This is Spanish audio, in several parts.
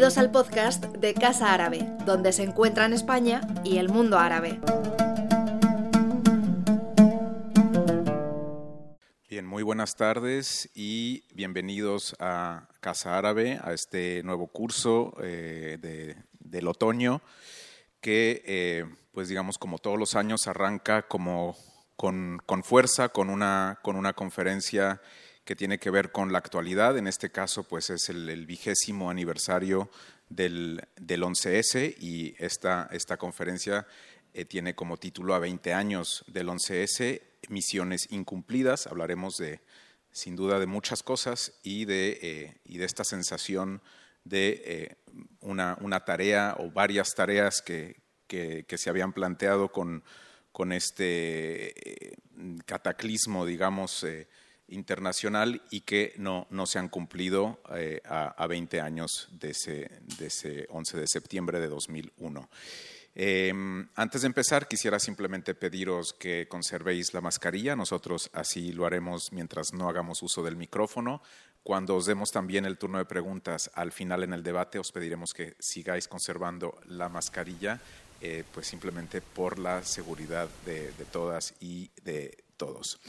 Bienvenidos al podcast de Casa Árabe, donde se encuentran España y el mundo árabe. Bien, muy buenas tardes y bienvenidos a Casa Árabe, a este nuevo curso eh, del otoño que, eh, pues digamos, como todos los años, arranca como con, fuerza, con una, con una conferencia que tiene que ver con la actualidad. En este caso, pues es el, vigésimo aniversario del, del 11S y esta, esta conferencia eh, tiene como título a 20 años del 11S, misiones incumplidas. Hablaremos de, sin duda, de muchas cosas y de, eh, y de esta sensación de eh, una, una, tarea o varias tareas que, que, se habían planteado con, con este cataclismo, digamos, internacional y que no, no se han cumplido eh, a, a, 20 años de ese, de ese 11 de septiembre de 2001. Em, antes de empezar, quisiera simplemente pediros que conservéis la mascarilla. Nosotros así lo haremos mientras no hagamos uso del micrófono. Cuando os demos también el turno de preguntas al final en el debate, os pediremos que sigáis conservando la mascarilla, eh, pues simplemente por la seguridad de, de todas y de todos.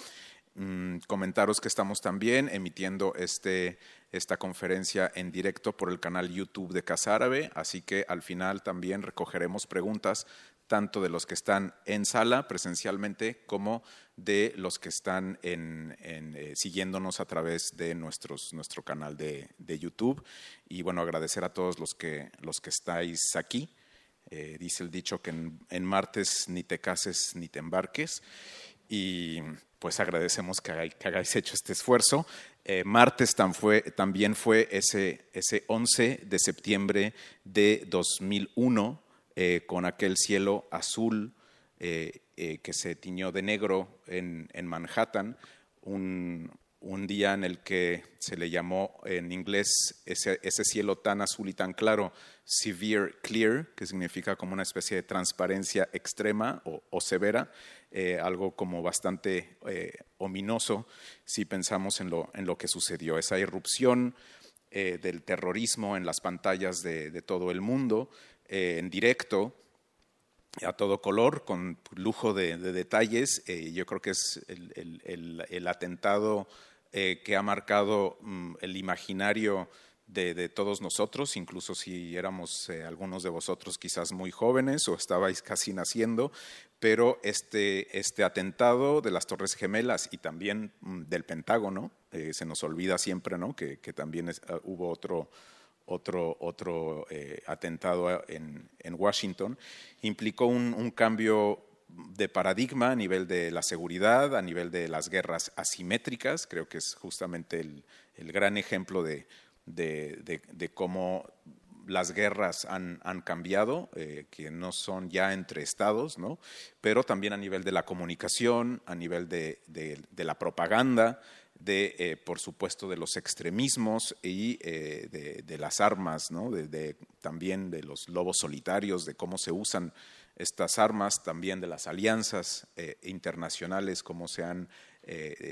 Mm, comentaros que estamos también emitiendo este, esta conferencia en directo por el canal YouTube de Casa Árabe, así que al final también recogeremos preguntas tanto de los que están en sala presencialmente como de los que están en, eh, siguiéndonos a través de nuestros, nuestro canal de, YouTube. Y bueno, agradecer a todos los que, los que estáis aquí. Eh, dice el dicho que en, en martes ni te cases ni te embarques. Y pues agradecemos que, hagáis hecho este esfuerzo. Eh, martes también fue ese, ese 11 de septiembre de 2001, eh, con aquel cielo azul eh, que se tiñó de negro en, Manhattan, un, día en el que se le llamó en inglés ese, cielo tan azul y tan claro, severe clear, que significa como una especie de transparencia extrema o severa, eh, algo como bastante eh, ominoso si pensamos en lo, en lo, que sucedió. Esa irrupción eh, del terrorismo en las pantallas de, todo el mundo, en directo, a todo color, con lujo de, detalles. yo creo que es el, el atentado que ha marcado mm, el imaginario de, todos nosotros, incluso si éramos eh, algunos de vosotros quizás muy jóvenes o estabais casi naciendo, pero este, este atentado de las Torres Gemelas y también mm, del Pentágono, eh, se nos olvida siempre ¿no? que, también ah, hubo otro, otro, otro eh, atentado en, en, Washington, implicó un, cambio de paradigma a nivel de la seguridad, a nivel de las guerras asimétricas, creo que es justamente el, el gran ejemplo de de, cómo las guerras han, cambiado, eh, que no son ya entre estados, ¿no? pero también a nivel de la comunicación, a nivel de, la propaganda, de, eh, por supuesto, de los extremismos y eh, de, las armas, ¿no? de, también de los lobos solitarios, de cómo se usan estas armas, también de las alianzas internacionales, cómo se han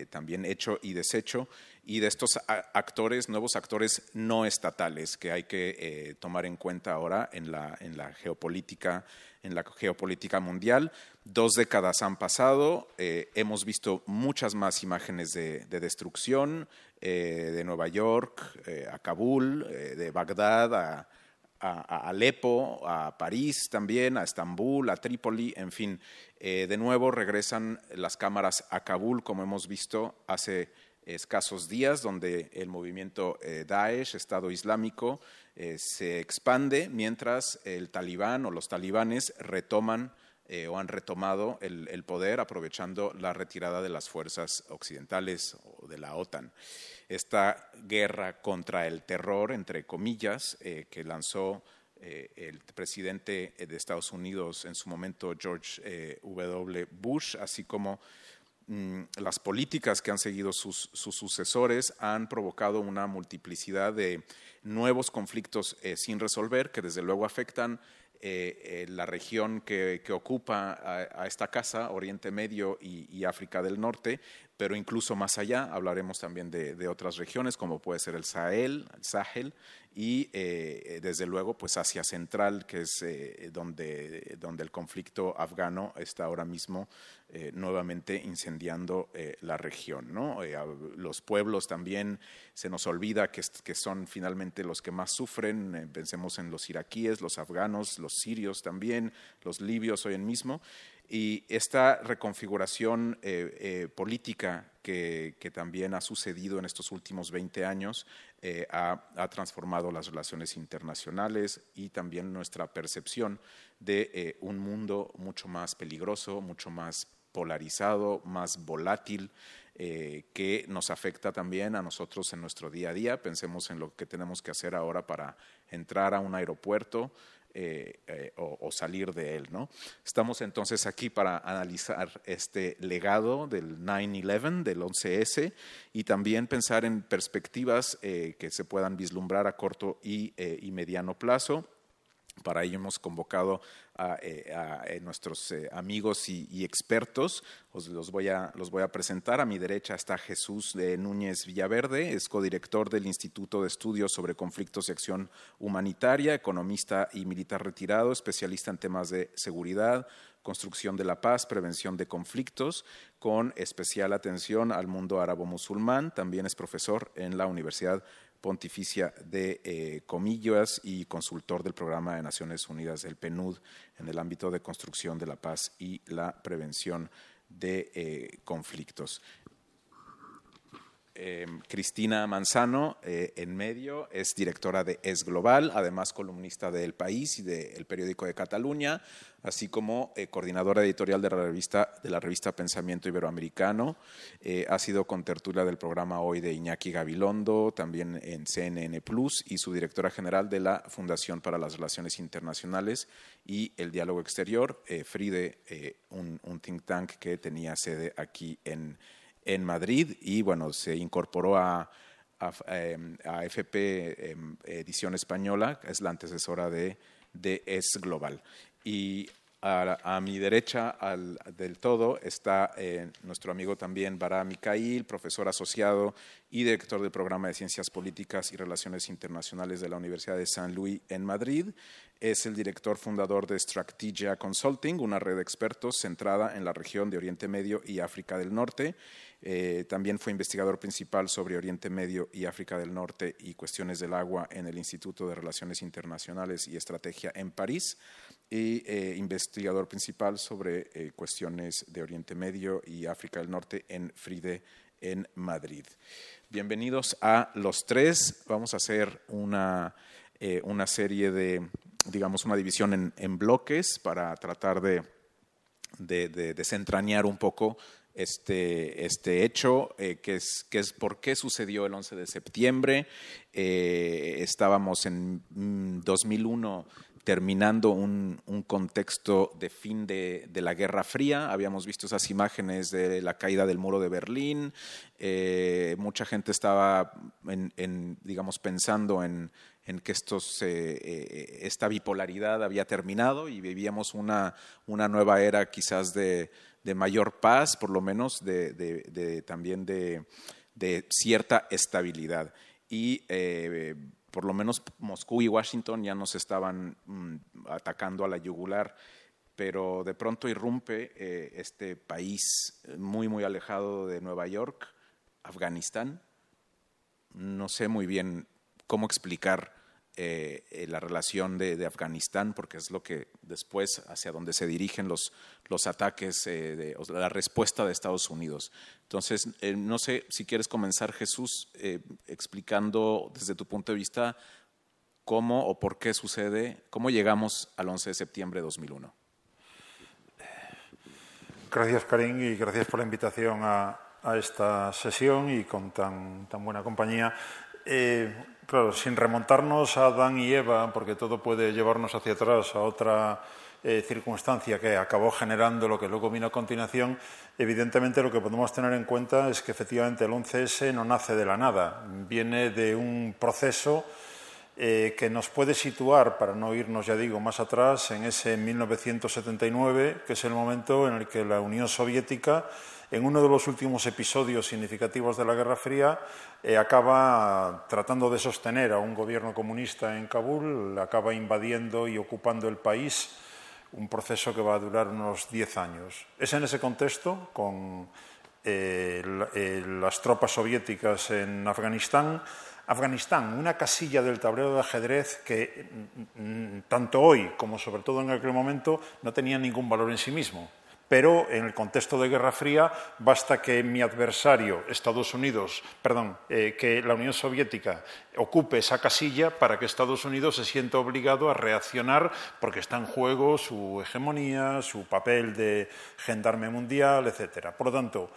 también hecho y deshecho y de estos actores, nuevos actores no estatales que hay que eh, tomar en cuenta ahora en la, en la, geopolítica, en la geopolítica mundial. Dos décadas han pasado, eh, hemos visto muchas más imágenes de, destrucción eh, de Nueva York a Kabul, de Bagdad a, a, Alepo, a París también, a Estambul, a Trípoli, en fin. de nuevo regresan las cámaras a Kabul, como hemos visto hace escasos días, donde el movimiento eh, Daesh, Estado Islámico, eh, se expande, mientras el talibán o los talibanes retoman eh, o han retomado el, poder aprovechando la retirada de las fuerzas occidentales o de la OTAN. Esta guerra contra el terror, entre comillas, que lanzó el presidente de Estados Unidos en su momento, George W. Bush, así como Mm, las políticas que han seguido sus, sucesores han provocado una multiplicidad de nuevos conflictos eh, sin resolver que desde luego afectan eh, la región que, ocupa a, esta casa, Oriente Medio y, África del Norte, pero incluso más allá hablaremos también de, otras regiones como puede ser el Sahel, el Sahel y eh, desde luego pues Asia Central, que es eh, donde, donde el conflicto afgano está ahora mismo eh, nuevamente incendiando la región. ¿no? los pueblos también se nos olvida que, son finalmente los que más sufren, pensemos en los iraquíes, los afganos, los sirios también, los libios hoy en mismo. Y esta reconfiguración eh, eh, política que, también ha sucedido en estos últimos 20 años eh, ha, transformado las relaciones internacionales y también nuestra percepción de un mundo mucho más peligroso, mucho más polarizado, más volátil, que nos afecta también a nosotros en nuestro día a día. Pensemos en lo que tenemos que hacer ahora para entrar a un aeropuerto, eh, eh, o, salir de él. ¿no? Estamos entonces aquí para analizar este legado del 9-11, del 11S, y también pensar en perspectivas eh, que se puedan vislumbrar a corto y, y mediano plazo para ello hemos convocado a, eh, eh, nuestros eh, amigos y, expertos. Os los voy, a, los voy a presentar. A mi derecha está Jesús de Núñez Villaverde, es codirector del Instituto de Estudios sobre Conflictos y Acción Humanitaria, economista y militar retirado, especialista en temas de seguridad, construcción de la paz, prevención de conflictos, con especial atención al mundo árabo-musulmán. También es profesor en la Universidad Pontificia de eh, Comillas y consultor del Programa de Naciones Unidas del PNUD en el ámbito de construcción de la paz y la prevención de eh, conflictos. Em, Cristina Manzano, eh, en medio, es directora de Es Global, además columnista de El País y del periódico de Cataluña, así como eh, coordinadora editorial de la, revista, de la revista Pensamiento Iberoamericano. Eh, ha sido contertulia del programa Hoy de Iñaki Gabilondo, también en CNN Plus, y su directora general de la Fundación para las Relaciones Internacionales y el Diálogo Exterior, FRIDE, un, un think tank que tenía sede aquí en en Madrid y bueno, se incorporó a, FP em, em, Edición Española, es la antecesora de, de Es Global. Y a, mi derecha del todo está eh, nuestro amigo también Bara Mikhail, profesor asociado y director del programa de Ciencias Políticas y Relaciones Internacionales de la Universidad de San Luis en Madrid. Es el director fundador de Strategia Consulting, una red de expertos centrada en la región de Oriente Medio y África del Norte eh, también fue investigador principal sobre Oriente Medio y África del Norte y cuestiones del agua en el Instituto de Relaciones Internacionales y Estrategia en París y eh, investigador principal sobre eh, cuestiones de Oriente Medio y África del Norte en FRIDE en Madrid. Bienvenidos a los tres. Vamos a hacer una, una serie de, digamos, una división en, bloques para tratar de, de desentrañar un poco este, este hecho, eh, que, es, que es por qué sucedió el 11 de septiembre. Eh, estábamos en 2001 mm, terminando un, un, contexto de fin de, de, la Guerra Fría. Habíamos visto esas imágenes de la caída del muro de Berlín. Eh, mucha gente estaba, en, digamos, pensando en, en que estos, esta bipolaridad había terminado y vivíamos una, una nueva era quizás de, de mayor paz, por lo menos de, también de, cierta estabilidad. Y eh, por lo menos Moscú y Washington ya nos estaban mm, atacando a la yugular, pero de pronto irrumpe eh, este país muy, muy alejado de Nueva York, Afganistán. No sé muy bien cómo explicar eh, eh, la relación de, Afganistán, porque es lo que después hacia donde se dirigen los, los ataques, eh, de, la respuesta de Estados Unidos. Entonces, no sé si quieres comenzar, Jesús, explicando desde tu punto de vista cómo o por qué sucede, cómo llegamos al 11 de septiembre de 2001. Gracias, Karim, y gracias por la invitación a, a esta sesión y con tan, tan buena compañía. Claro, sin remontarnos a Adán y Eva, porque todo puede llevarnos hacia atrás a otra eh, circunstancia que acabó generando lo que luego vino a continuación, evidentemente lo que podemos tener en cuenta es que efectivamente el 11S no nace de la nada, viene de un proceso eh, que nos puede situar, para no irnos, ya digo, más atrás, en ese 1979, que es el momento en el que la Unión Soviética, en uno de los últimos episodios significativos de la Guerra Fría, eh, acaba tratando de sostener a un gobierno comunista en Kabul, acaba invadiendo y ocupando el país, un proceso que va a durar unos 10 años. Es en ese contexto, con eh, las tropas soviéticas en Afganistán, Afganistán, una casilla del tablero de ajedrez que mm, mm, tanto hoy como sobre todo en aquel momento no tenía ningún valor en sí mismo. Pero en el contexto de Guerra Fría basta que mi adversario, Estados Unidos, perdón, eh, que la Unión Soviética ocupe esa casilla para que Estados Unidos se sienta obligado a reaccionar porque está en juego su hegemonía, su papel de gendarme mundial, etc. Por lo tanto,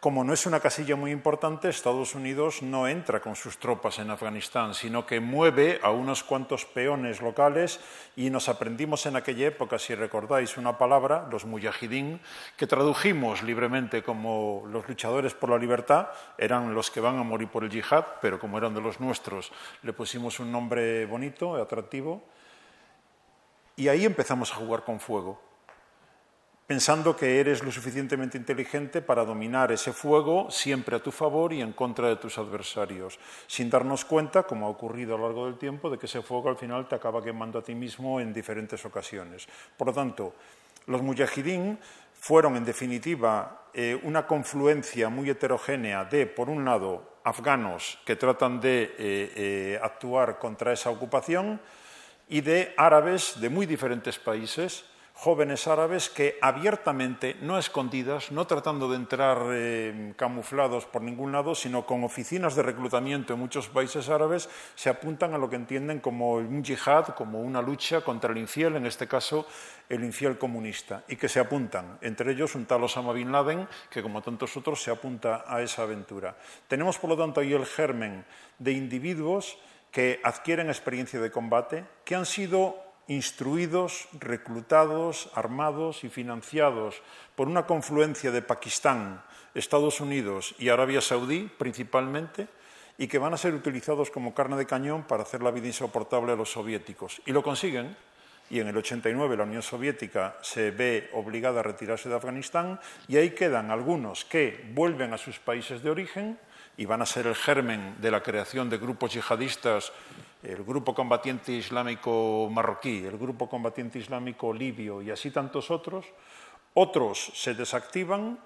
como no es una casilla muy importante, Estados Unidos no entra con sus tropas en Afganistán, sino que mueve a unos cuantos peones locales. Y nos aprendimos en aquella época, si recordáis una palabra, los mujahidín, que tradujimos libremente como los luchadores por la libertad, eran los que van a morir por el yihad, pero como eran de los nuestros, le pusimos un nombre bonito, atractivo, y ahí empezamos a jugar con fuego pensando que eres lo suficientemente inteligente para dominar ese fuego siempre a tu favor y en contra de tus adversarios, sin darnos cuenta, como ha ocurrido a lo largo del tiempo, de que ese fuego al final te acaba quemando a ti mismo en diferentes ocasiones. Por lo tanto, los mujahidín fueron, en definitiva, eh, una confluencia muy heterogénea de, por un lado, afganos que tratan de eh, eh, actuar contra esa ocupación y de árabes de muy diferentes países jóvenes árabes que abiertamente, no escondidas, no tratando de entrar eh, camuflados por ningún lado, sino con oficinas de reclutamiento en muchos países árabes, se apuntan a lo que entienden como un yihad, como una lucha contra el infiel, en este caso el infiel comunista, y que se apuntan, entre ellos un tal Osama Bin Laden, que como tantos otros se apunta a esa aventura. Tenemos, por lo tanto, ahí el germen de individuos que adquieren experiencia de combate, que han sido instruidos, reclutados, armados y financiados por una confluencia de Pakistán, Estados Unidos y Arabia Saudí principalmente, y que van a ser utilizados como carne de cañón para hacer la vida insoportable a los soviéticos. Y lo consiguen, y en el 89 la Unión Soviética se ve obligada a retirarse de Afganistán, y ahí quedan algunos que vuelven a sus países de origen y van a ser el germen de la creación de grupos yihadistas el grupo combatiente islámico marroquí, el grupo combatiente islámico libio y así tantos otros, otros se desactivan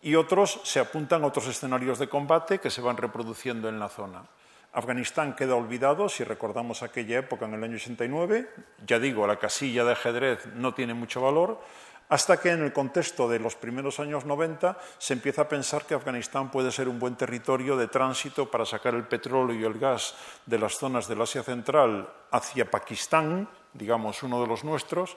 y otros se apuntan a otros escenarios de combate que se van reproduciendo en la zona. Afganistán queda olvidado, si recordamos aquella época en el año 89, ya digo, la casilla de ajedrez no tiene mucho valor, hasta que en el contexto de los primeros años 90 se empieza a pensar que Afganistán puede ser un buen territorio de tránsito para sacar el petróleo y el gas de las zonas del Asia Central hacia Pakistán, digamos uno de los nuestros,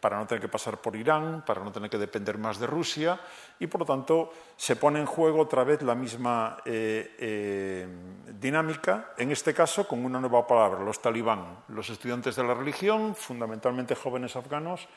para no tener que pasar por Irán, para no tener que depender más de Rusia, y por lo tanto se pone en juego otra vez la misma eh, eh, dinámica, en este caso con una nueva palabra, los talibán, los estudiantes de la religión, fundamentalmente jóvenes afganos,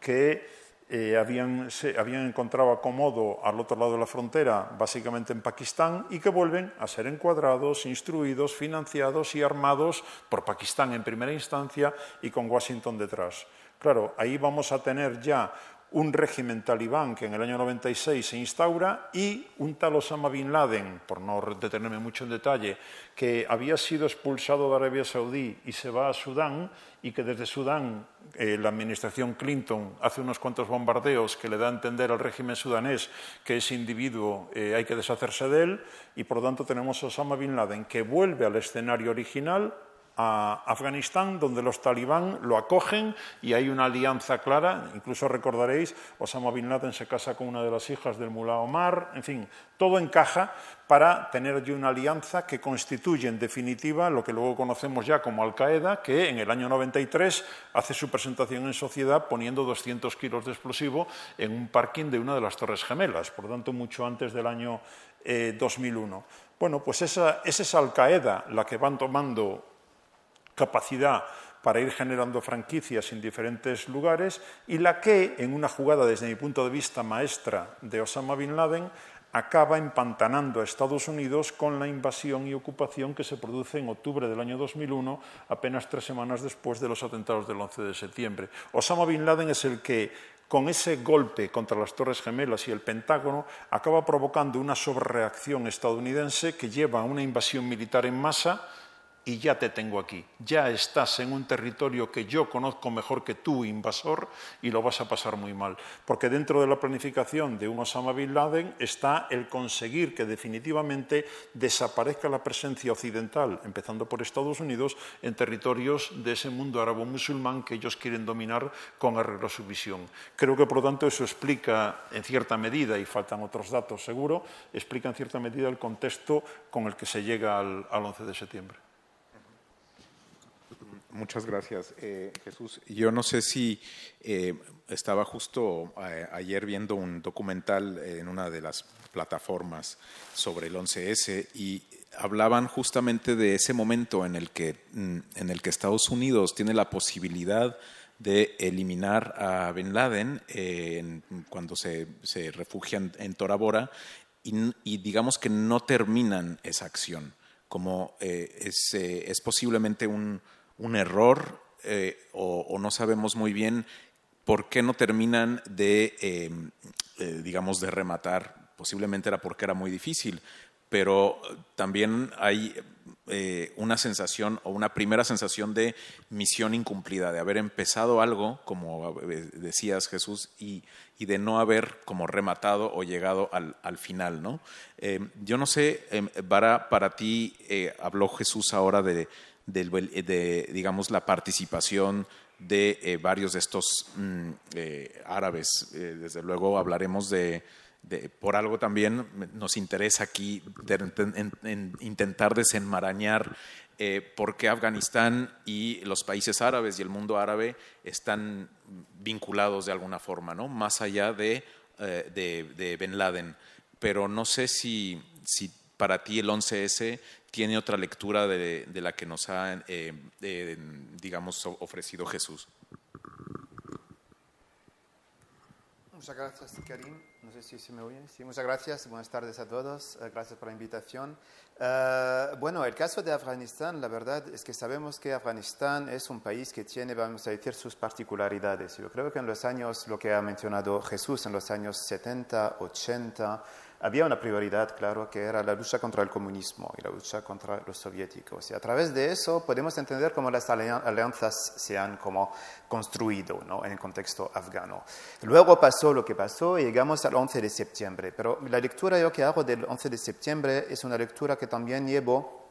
que eh, habían, se habían encontrado acomodo al otro lado de la frontera, básicamente en Pakistán, y que vuelven a ser encuadrados, instruidos, financiados y armados por Pakistán en primera instancia y con Washington detrás. Claro, ahí vamos a tener ya un régimen talibán que en el año 96 se instaura y un tal Osama Bin Laden, por no detenerme mucho en detalle, que había sido expulsado de Arabia Saudí y se va a Sudán y que desde Sudán eh, la administración Clinton hace unos cuantos bombardeos que le da a entender al régimen sudanés que ese individuo eh, hay que deshacerse de él y por lo tanto tenemos a Osama Bin Laden que vuelve al escenario original a Afganistán, donde los talibán lo acogen y hay una alianza clara. Incluso recordaréis, Osama Bin Laden se casa con una de las hijas del mulá Omar. En fin, todo encaja para tener allí una alianza que constituye, en definitiva, lo que luego conocemos ya como Al-Qaeda, que en el año 93 hace su presentación en sociedad poniendo 200 kilos de explosivo en un parking de una de las Torres Gemelas, por lo tanto, mucho antes del año 2001. Eh, bueno, pues esa, es esa Al-Qaeda la que van tomando capacidad para ir generando franquicias en diferentes lugares y la que, en una jugada desde mi punto de vista maestra de Osama Bin Laden, acaba empantanando a Estados Unidos con la invasión y ocupación que se produce en octubre del año 2001, apenas tres semanas después de los atentados del 11 de septiembre. Osama Bin Laden es el que con ese golpe contra las Torres Gemelas y el Pentágono acaba provocando una sobrereacción estadounidense que lleva a una invasión militar en masa y ya te tengo aquí. Ya estás en un territorio que yo conozco mejor que tú, invasor, y lo vas a pasar muy mal. Porque dentro de la planificación de un Osama Bin Laden está el conseguir que definitivamente desaparezca la presencia occidental, empezando por Estados Unidos, en territorios de ese mundo árabe-musulmán que ellos quieren dominar con arreglo a su visión. Creo que, por lo tanto, eso explica en cierta medida, y faltan otros datos seguro, explica en cierta medida el contexto con el que se llega al, al 11 de septiembre. Muchas gracias, eh, Jesús. Yo no sé si eh, estaba justo eh, ayer viendo un documental en una de las plataformas sobre el 11S y hablaban justamente de ese momento en el que, mm, en el que Estados Unidos tiene la posibilidad de eliminar a Bin Laden cuando se, refugian en Tora y, y, digamos que no terminan esa acción, como es, es posiblemente un un error eh, o, no sabemos muy bien por qué no terminan de, eh, eh, digamos, de rematar. Posiblemente era porque era muy difícil, pero también hay una sensación o una primera sensación de misión incumplida, de haber empezado algo, como decías Jesús, y, de no haber como rematado o llegado al, final. ¿no? yo no sé, para, para ti habló Jesús ahora de, de, digamos, la participación de eh, varios de estos mm, eh, árabes. Eh, desde luego hablaremos de, por algo también nos interesa aquí intentar desenmarañar por qué Afganistán y los países árabes y el mundo árabe están vinculados de alguna forma, ¿no? más allá de, de, Ben Laden. Pero no sé si, si para ti el 11S tiene otra lectura de, de la que nos ha, eh, eh, digamos, ofrecido Jesús. Muchas gracias, Karim. No sé si se me oye. Sí, muchas gracias. Buenas tardes a todos. Eh, gracias por la invitación. bueno, el caso de Afganistán, la verdad es que sabemos que Afganistán es un país que tiene, vamos a decir, sus particularidades. Yo creo que en los años, lo que ha mencionado Jesús, en los años 70, 80, había una prioridad, claro, que era la lucha contra el comunismo y la lucha contra los soviéticos. Y a través de eso podemos entender cómo las alianzas se han construido en el contexto afgano. Luego pasó lo que pasó y llegamos al 11 de septiembre. Pero la lectura yo que hago del 11 de septiembre es una lectura que también llevo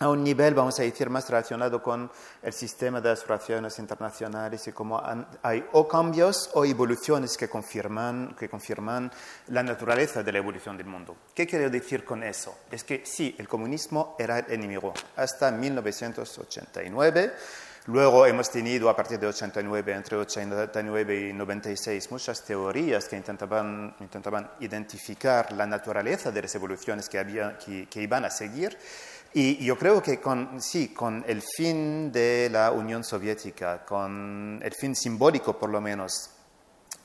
a un nivel, vamos a decir, más relacionado con el sistema de las relaciones internacionales y cómo hay o cambios o evoluciones que confirman, que confirman la naturaleza de la evolución del mundo. ¿Qué quiero decir con eso? Es que sí, el comunismo era el enemigo hasta 1989. Luego hemos tenido a partir de 89, entre 89 y 96, muchas teorías que intentaban, intentaban identificar la naturaleza de las evoluciones que, había, que, que iban a seguir. Y yo creo que con, sí, con el fin de la Unión Soviética, con el fin simbólico por lo menos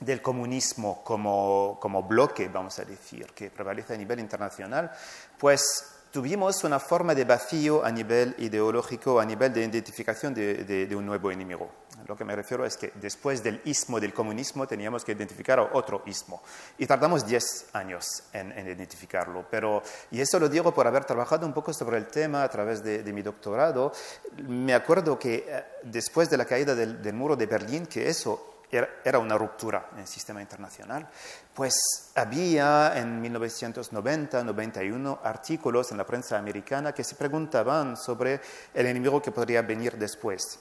del comunismo como, como bloque, vamos a decir, que prevalece a nivel internacional, pues tuvimos una forma de vacío a nivel ideológico, a nivel de identificación de, un nuevo enemigo. Lo que me refiero es que después del ismo del comunismo teníamos que identificar otro ismo. Y tardamos 10 años en, identificarlo. Pero, y eso lo digo por haber trabajado un poco sobre el tema a través de, mi doctorado. Me acuerdo que eh, después de la caída del, del muro de Berlín, que eso era una ruptura en el sistema internacional, pues había en 1990-91 artículos en la prensa americana que se preguntaban sobre el enemigo que podría venir después.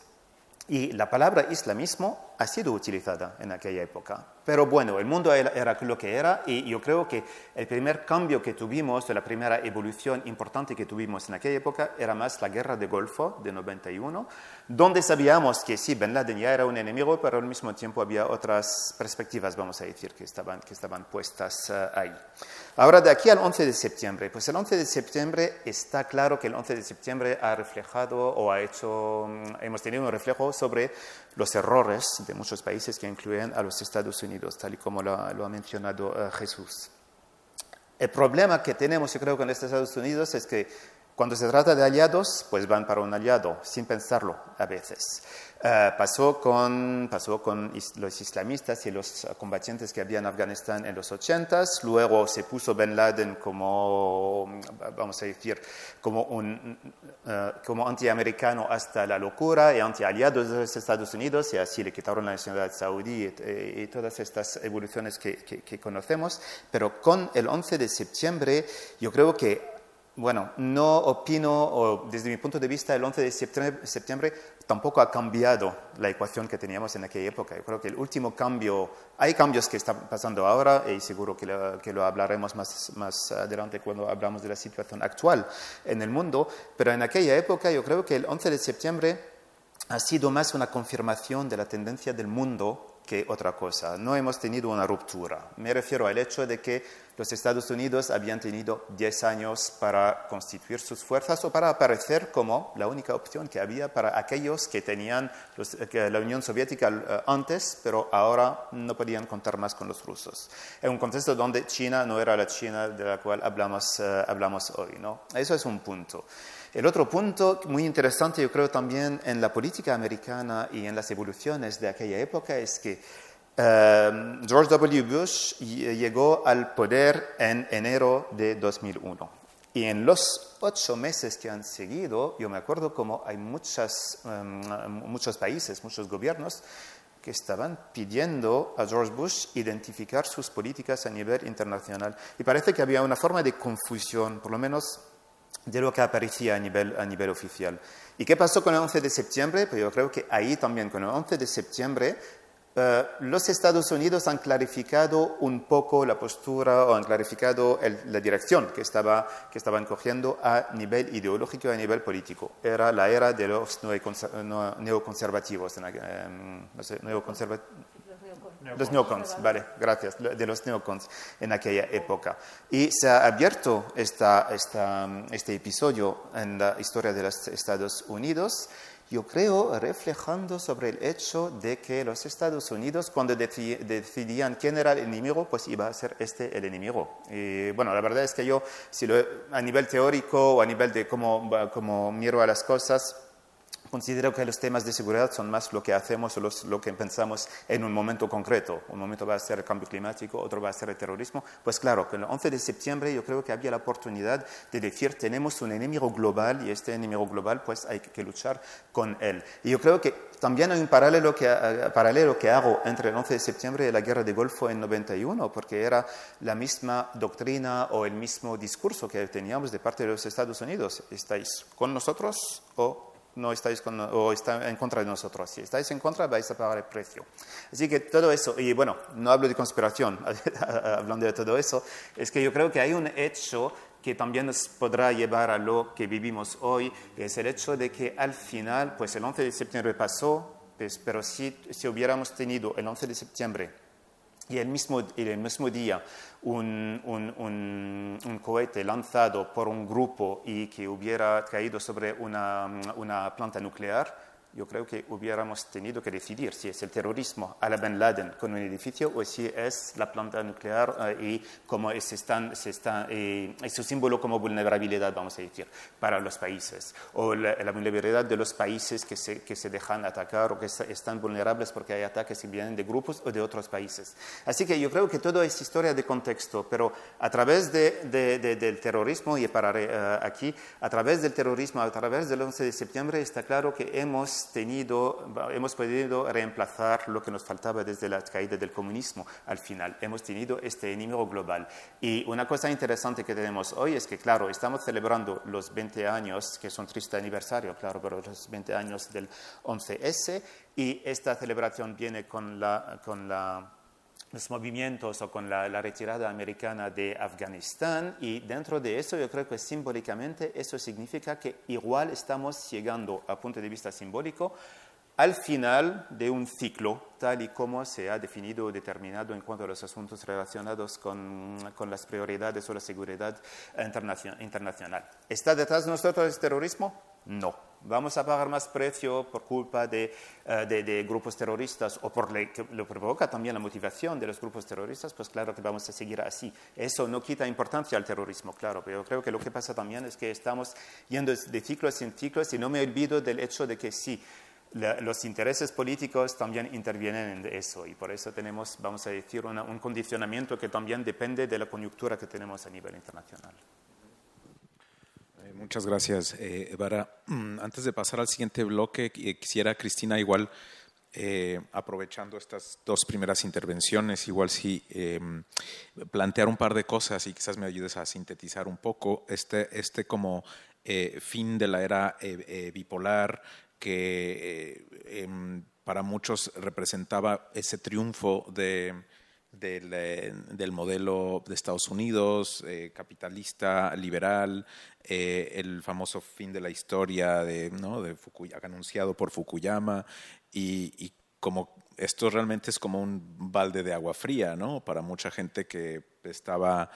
Y la palabra islamismo ha sido utilizada en aquella época. Pero bueno, el mundo era lo que era y yo creo que el primer cambio que tuvimos, la primera evolución importante que tuvimos en aquella época era más la guerra de Golfo de 91, donde sabíamos que sí, Ben Laden ya era un enemigo, pero al mismo tiempo había otras perspectivas, vamos a decir, que estaban, que estaban puestas eh, ahí. Ahora, de aquí al 11 de septiembre, pues el 11 de septiembre está claro que el 11 de septiembre ha reflejado o ha hecho, mm, hemos tenido un reflejo sobre los errores de muchos países que incluyen a los Estados Unidos, tal y como lo, ha mencionado eh, Jesús. El problema que tenemos, yo creo, con los Estados Unidos es que cuando se trata de aliados, pues van para un aliado, sin pensarlo a veces. Eh, pasó con, pasó con los islamistas y los combatientes que había en Afganistán en los 80 luego se puso Ben Laden como, vamos a decir, uh, como antiamericano hasta la locura y antialiado de los Estados Unidos y así le quitaron la nacionalidad saudí y, todas estas evoluciones que, que conocemos. Pero con el 11 de septiembre yo creo que bueno, no opino, o desde mi punto de vista, el 11 de septiembre, tampoco ha cambiado la ecuación que teníamos en aquella época. Yo creo que el último cambio, hay cambios que están pasando ahora y seguro que lo, que lo hablaremos más, más adelante cuando hablamos de la situación actual en el mundo, pero en aquella época yo creo que el 11 de septiembre ha sido más una confirmación de la tendencia del mundo que otra cosa. No hemos tenido una ruptura. Me refiero al hecho de que los Estados Unidos habían tenido 10 años para constituir sus fuerzas o para aparecer como la única opción que había para aquellos que tenían la Unión Soviética eh, antes, pero ahora no podían contar más con los rusos. En un contexto donde China no era la China de la cual hablamos, eh, hablamos hoy. ¿no? Eso es un punto. El otro punto muy interesante, yo creo también en la política americana y en las evoluciones de aquella época, es que eh, George W. Bush llegó al poder en enero de 2001. Y en los ocho meses que han seguido, yo me acuerdo como hay muchas, em, muchos países, muchos gobiernos que estaban pidiendo a George Bush identificar sus políticas a nivel internacional. Y parece que había una forma de confusión, por lo menos de lo que aparecía a nivel, a nivel oficial. ¿Y qué pasó con el 11 de septiembre? Pues yo creo que ahí también, con el 11 de septiembre, eh, los Estados Unidos han clarificado un poco la postura o han clarificado la dirección que, estaba, que estaban cogiendo a nivel ideológico y a nivel político. Era la era de los neoconservativos, eh, no sé, neoconservativos los neocons, vale, gracias, de los neocons en aquella época. Y se ha abierto esta, este episodio en la historia de los Estados Unidos, yo creo, reflejando sobre el hecho de que los Estados Unidos, cuando decidían quién era el enemigo, pues iba a ser este el enemigo. Y bueno, la verdad es que yo, si lo, a nivel teórico o a nivel de cómo, cómo miro a las cosas, considero que los temas de seguridad son más lo que hacemos o lo que pensamos en un momento concreto. Un momento va a ser el cambio climático, otro va a ser el terrorismo. Pues claro, que el 11 de septiembre yo creo que había la oportunidad de decir tenemos un enemigo global y este enemigo global pues hay que luchar con él. Y yo creo que también hay un paralelo que, eh, paralelo que hago entre el 11 de septiembre y la guerra de Golfo en 91, porque era la misma doctrina o el mismo discurso que teníamos de parte de los Estados Unidos. ¿Estáis con nosotros o no estáis o está en contra de nosotros. Si estáis en contra, vais a pagar el precio. Así que todo eso, y bueno, no hablo de conspiración, hablando de todo eso, es que yo creo que hay un hecho que también nos podrá llevar a lo que vivimos hoy, que es el hecho de que al final, pues el 11 de septiembre pasó, pues, pero si, si hubiéramos tenido el 11 de septiembre y el mismo, el mismo día un, un, un, cohete lanzado por un grupo y que hubiera caído sobre una, una planta nuclear, yo creo que hubiéramos tenido que decidir si es el terrorismo a la Ben Laden con un edificio o si es la planta nuclear eh, y cómo se están, se está, eh, es su símbolo como vulnerabilidad, vamos a decir, para los países, o la, vulnerabilidad de los países que se, que se, dejan atacar o que están vulnerables porque hay ataques que vienen de grupos o de otros países. Así que yo creo que todo es historia de contexto, pero a través de, de, del terrorismo, y pararé uh, aquí, a través del terrorismo, a través del 11 de septiembre, está claro que hemos tenido, hemos podido reemplazar lo que nos faltaba desde la caída del comunismo al final. Hemos tenido este enemigo global. Y una cosa interesante que tenemos hoy es que, claro, estamos celebrando los 20 años, que son triste aniversario, claro, pero los 20 años del 11S, y esta celebración viene con la, con la los movimientos o con la, retirada americana de Afganistán y dentro de eso yo creo que simbólicamente eso significa que igual estamos llegando a punto de vista simbólico al final de un ciclo tal y como se ha definido o determinado en cuanto a los asuntos relacionados con, con las prioridades o la seguridad internacional. ¿Está detrás de nosotros el terrorismo? No vamos a pagar más precio por culpa de, eh, grupos terroristas o por lo que lo provoca también la motivación de los grupos terroristas, pues claro que vamos a seguir así. Eso no quita importancia al terrorismo, claro, pero creo que lo que pasa también es que estamos yendo de ciclos en ciclos y no me olvido del hecho de que sí, los intereses políticos también intervienen en eso y por eso tenemos, vamos a decir, un condicionamiento que también depende de la coyuntura que tenemos a nivel internacional. Eh, muchas gracias, eh, mm, Antes de pasar al siguiente bloque, eh, quisiera, Cristina, igual, eh, aprovechando estas dos primeras intervenciones, igual sí, em, plantear un par de cosas y quizás me ayudes a sintetizar un poco este, este como fin de la era bipolar, que eh, em, para muchos representaba ese triunfo de, del, eh, modelo de Estados Unidos, eh, capitalista, liberal, el famoso fin de la historia de, ¿no? de anunciado por Fukuyama, y, como esto realmente es como un balde de agua fría, ¿no? Para mucha gente que estaba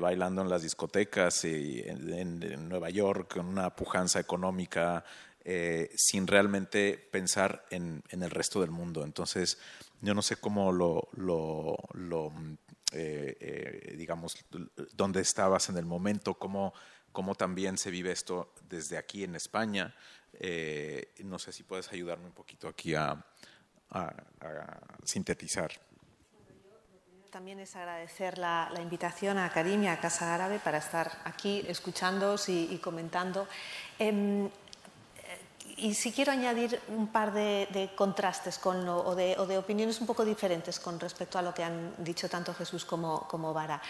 bailando en las discotecas y en, Nueva York con una pujanza económica eh, sin realmente pensar en, el resto del mundo. Entonces, yo no sé cómo lo, eh, eh, digamos, dónde estabas en el momento, cómo, cómo también se vive esto desde aquí en España. no sé si puedes ayudarme un poquito aquí a, sintetizar. También es agradecer la, invitación a Karim y a Casa Árabe para estar aquí escuchándoos y, y comentando. Em, y si quiero añadir un par de, contrastes con o, de, opiniones un poco diferentes con respecto a lo que han dicho tanto Jesús como, como Vara.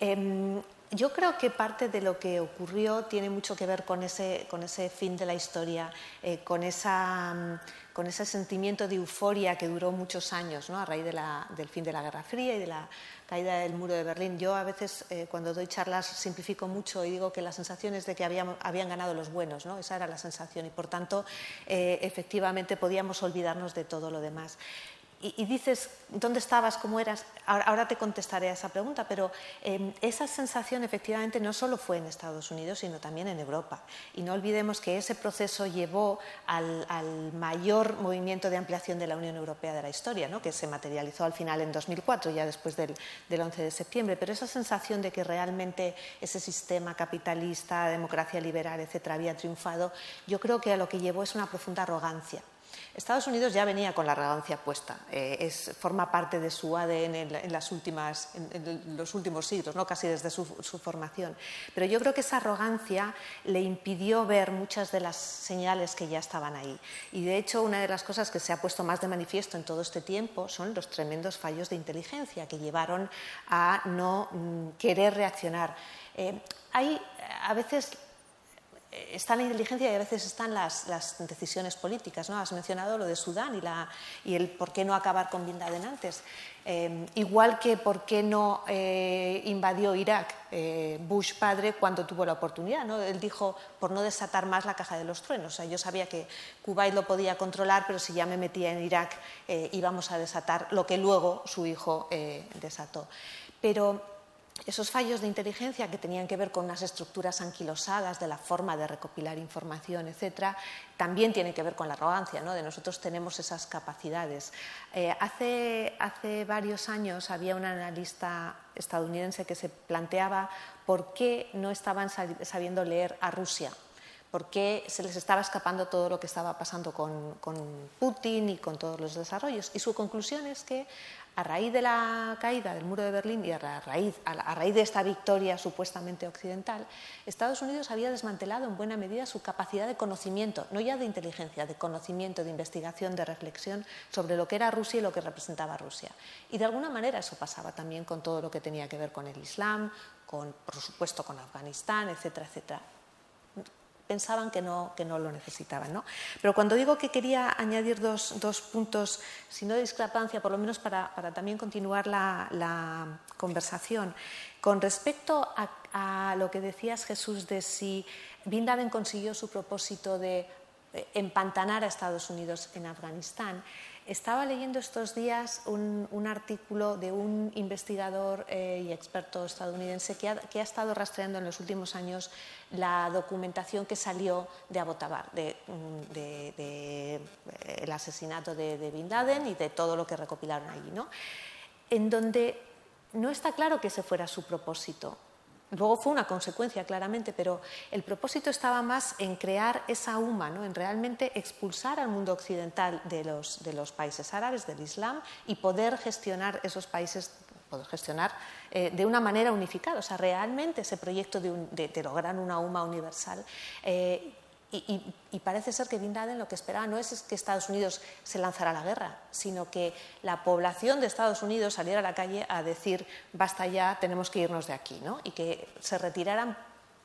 Em, yo creo que parte de lo que ocurrió tiene mucho que ver con ese, con ese fin de la historia, eh, con, esa, con ese sentimiento de euforia que duró muchos años ¿no? a raíz del fin de la Guerra Fría y de la caída del muro de Berlín. Yo a veces eh, cuando doy charlas simplifico mucho y digo que la sensación es de que habían, habían ganado los buenos, ¿no? esa era la sensación y por tanto eh, efectivamente podíamos olvidarnos de todo lo demás y, dices, ¿dónde estabas? ¿Cómo eras? Ahora, te contestaré a esa pregunta, pero em, esa sensación efectivamente no solo fue en Estados Unidos, sino también en Europa. Y no olvidemos que ese proceso llevó al, mayor movimiento de ampliación de la Unión Europea de la historia, ¿no? que se materializó al final en 2004, ya después del, del 11 de septiembre. Pero esa sensación de que realmente ese sistema capitalista, democracia liberal, etcétera, había triunfado, yo creo que a lo que llevó es una profunda arrogancia Estados Unidos ya venía con la arrogancia puesta, eh, forma parte de su ADN en, los últimos siglos, ¿no? casi desde su, formación. Pero yo creo que esa arrogancia le impidió ver muchas de las señales que ya estaban ahí. Y de hecho, una de las cosas que se ha puesto más de manifiesto en todo este tiempo son los tremendos fallos de inteligencia que llevaron a no mm, querer reaccionar. Eh, hay a veces está la inteligencia y a veces están las, decisiones políticas. ¿no? Has mencionado lo de Sudán y, el por qué no acabar con Bin Laden antes. Eh, igual que por qué no eh, invadió Irak eh, Bush padre cuando tuvo la oportunidad. ¿no? Él dijo por no desatar más la caja de los truenos. O sea, yo sabía que Kuwait lo podía controlar, pero si ya me metía en Irak íbamos a desatar lo que luego su hijo desató. Pero esos fallos de inteligencia que tenían que ver con unas estructuras anquilosadas de la forma de recopilar información, etcétera, también tienen que ver con la arrogancia, ¿no? de nosotros tenemos esas capacidades. Eh, hace, hace varios años había un analista estadounidense que se planteaba por qué no estaban sabiendo leer a Rusia por qué se les estaba escapando todo lo que estaba pasando con, con, Putin y con todos los desarrollos. Y su conclusión es que a raíz de la caída del muro de Berlín y a raíz, a raíz de esta victoria supuestamente occidental, Estados Unidos había desmantelado en buena medida su capacidad de conocimiento, no ya de inteligencia, de conocimiento, de investigación, de reflexión sobre lo que era Rusia y lo que representaba Rusia. Y de alguna manera eso pasaba también con todo lo que tenía que ver con el Islam, con, por supuesto con Afganistán, etcétera, etcétera pensaban que no, que no lo necesitaban. ¿no? Pero cuando digo que quería añadir dos, dos puntos, si no de discrepancia, por lo menos para, para también continuar la, la, conversación, con respecto a, a, lo que decías Jesús de si Bin Laden consiguió su propósito de empantanar a Estados Unidos en Afganistán, Estaba leyendo estos días un, artículo de un investigador eh, y experto estadounidense que ha, estado rastreando en los últimos años la documentación que salió de Abbottabad, del de, de, el asesinato de, Bin Laden y de todo lo que recopilaron allí, ¿no? en donde no está claro que ese fuera su propósito. Luego fue una consecuencia, claramente, pero el propósito estaba más en crear esa UMA, ¿no? en realmente expulsar al mundo occidental de los, de los países árabes, del Islam, y poder gestionar esos países poder gestionar eh, de una manera unificada. O sea, realmente ese proyecto de, de, lograr una UMA universal eh, y, parece ser que Bin Laden lo que esperaba no es que Estados Unidos se lanzara a la guerra, sino que la población de Estados Unidos saliera a la calle a decir basta ya, tenemos que irnos de aquí, ¿no? y que se retiraran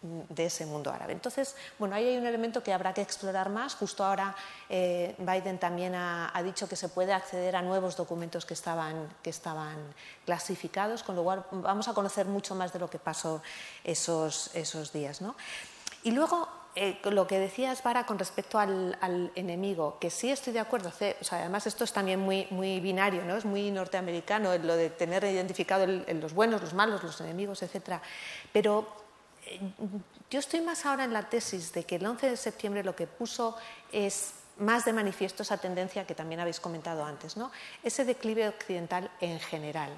de ese mundo árabe. Entonces, bueno, ahí hay un elemento que habrá que explorar más. Justo ahora eh, Biden también ha, dicho que se puede acceder a nuevos documentos que estaban, que estaban clasificados, con lo cual vamos a conocer mucho más de lo que pasó esos, esos días. ¿no? Y luego eh, lo que decías, Vara, con respecto al, enemigo, que sí estoy de acuerdo, además esto es también muy, binario, ¿no? es muy norteamericano, lo de tener identificado los buenos, los malos, los enemigos, etc. Pero eh, yo estoy más ahora en la tesis de que el 11 de septiembre lo que puso es más de manifiesto esa tendencia que también habéis comentado antes, ¿no? ese declive occidental en general.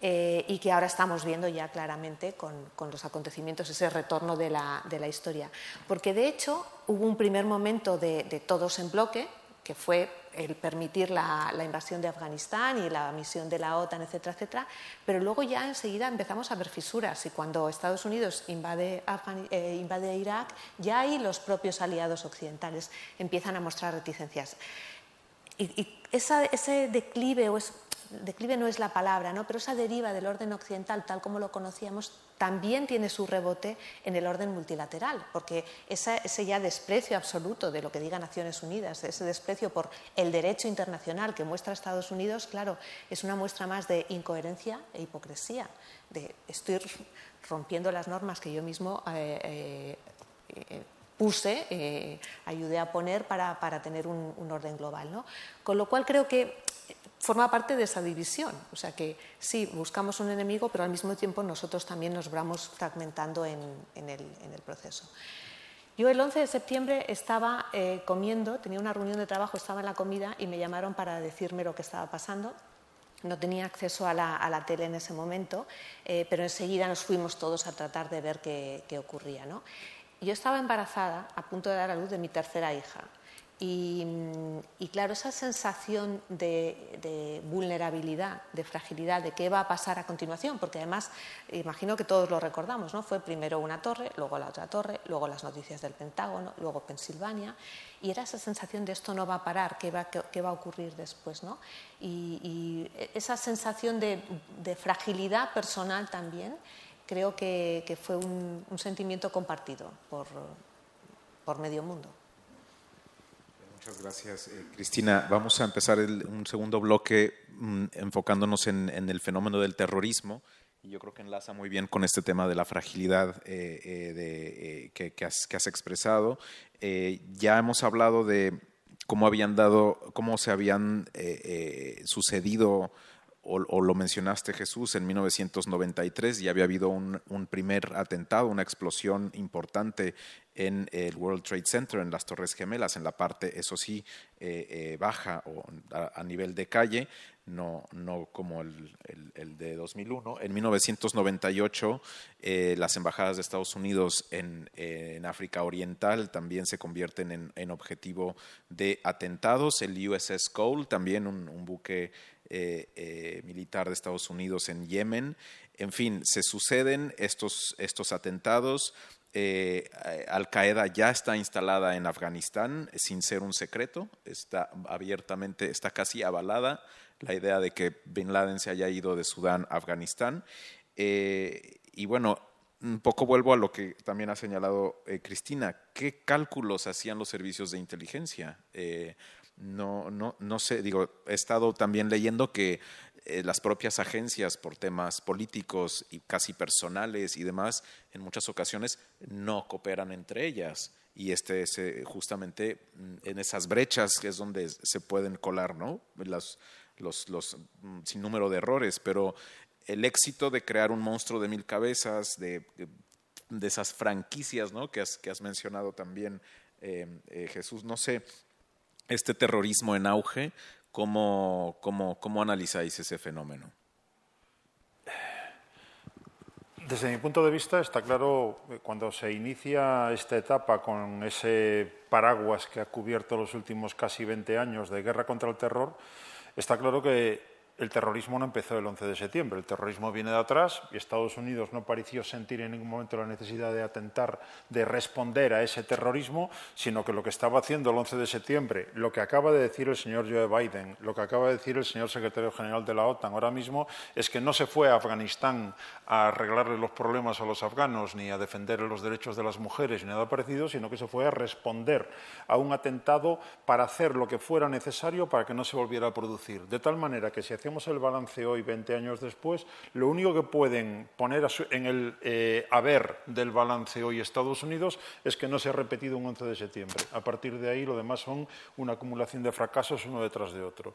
Eh, y que ahora estamos viendo ya claramente con, los acontecimientos, ese retorno de la, historia. Porque de hecho hubo un primer momento de, todos en bloque, que fue el permitir la, invasión de Afganistán y la misión de la OTAN, etcétera, etcétera, pero luego ya enseguida empezamos a ver fisuras y cuando Estados Unidos invade, eh, Irak, ya ahí los propios aliados occidentales empiezan a mostrar reticencias. Y, ese declive o es, declive no es la palabra, ¿no? pero esa deriva del orden occidental, tal como lo conocíamos, también tiene su rebote en el orden multilateral, porque ese, ya desprecio absoluto de lo que diga Naciones Unidas, ese desprecio por el derecho internacional que muestra Estados Unidos, claro, es una muestra más de incoherencia e hipocresía, de estoy rompiendo las normas que yo mismo eh, eh, puse, eh, ayudé a poner para, tener un, un, orden global. ¿no? Con lo cual creo que forma parte de esa división. O sea que sí, buscamos un enemigo, pero al mismo tiempo nosotros también nos vamos fragmentando en, el, proceso. Yo el 11 de septiembre estaba eh, comiendo, tenía una reunión de trabajo, estaba en la comida y me llamaron para decirme lo que estaba pasando. No tenía acceso a la, tele en ese momento, eh, pero enseguida nos fuimos todos a tratar de ver qué, qué ocurría. ¿no? Yo estaba embarazada, a punto de dar a luz de mi tercera hija. Y, claro, esa sensación de, vulnerabilidad, de fragilidad, de qué va a pasar a continuación, porque además, imagino que todos lo recordamos, ¿no? Fue primero una torre, luego la otra torre, luego las noticias del Pentágono, luego Pensilvania, y era esa sensación de esto no va a parar, qué va, qué, va a ocurrir después, ¿no? Y, esa sensación de, fragilidad personal también, creo que, fue un, sentimiento compartido por medio mundo. Muchas gracias, eh, Cristina. Vamos a empezar un segundo bloque mm, enfocándonos en, el fenómeno del terrorismo. Y yo creo que enlaza muy bien con este tema de la fragilidad eh, eh, de, que, has, expresado. ya hemos hablado de cómo habían dado, cómo se habían sucedido o, lo mencionaste Jesús, en 1993 ya había habido un, primer atentado, una explosión importante en el World Trade Center, en las Torres Gemelas, en la parte, eso sí, eh, eh, baja o a, nivel de calle, no, no como el, de 2001. En 1998, eh, las embajadas de Estados Unidos en, África Oriental también se convierten en, objetivo de atentados. El USS Cole, también un buque eh, eh, militar de Estados Unidos en Yemen. En fin, se suceden estos, estos atentados. Eh, Al Qaeda ya está instalada en Afganistán sin ser un secreto, está abiertamente, está casi avalada la idea de que Bin Laden se haya ido de Sudán a Afganistán. y bueno, un poco vuelvo a lo que también ha señalado Cristina. ¿Qué cálculos hacían los servicios de inteligencia? No, no, no sé, digo, he estado también leyendo que eh, las propias agencias por temas políticos y casi personales y demás, en muchas ocasiones no cooperan entre ellas. y este es justamente mm, en esas brechas que es donde se pueden colar ¿no? los, los mm, sin número de errores, pero el éxito de crear un monstruo de mil cabezas, de, de esas franquicias ¿no? que, has, que has mencionado también, eh, eh, Jesús, no sé, este terrorismo en auge, ¿cómo, cómo, cómo analizáis ese fenómeno? Desde mi punto de vista está claro que cuando se inicia esta etapa con ese paraguas que ha cubierto los últimos casi 20 años de guerra contra el terror, está claro que el terrorismo no empezó el 11 de septiembre, el terrorismo viene de atrás y Estados Unidos no pareció sentir en ningún momento la necesidad de atentar, de responder a ese terrorismo, sino que lo que estaba haciendo el 11 de septiembre, lo que acaba de decir el señor Joe Biden, lo que acaba de decir el señor secretario general de la OTAN ahora mismo, es que no se fue a Afganistán a arreglarle los problemas a los afganos ni a defender los derechos de las mujeres ni nada parecido, sino que se fue a responder a un atentado para hacer lo que fuera necesario para que no se volviera a producir. De tal manera que si hacemos el balance hoy, 20 años después, lo único que pueden poner en el eh, haber del balance hoy Estados Unidos es que no se ha repetido un 11 de septiembre. A partir de ahí, lo demás son una acumulación de fracasos uno detrás de otro.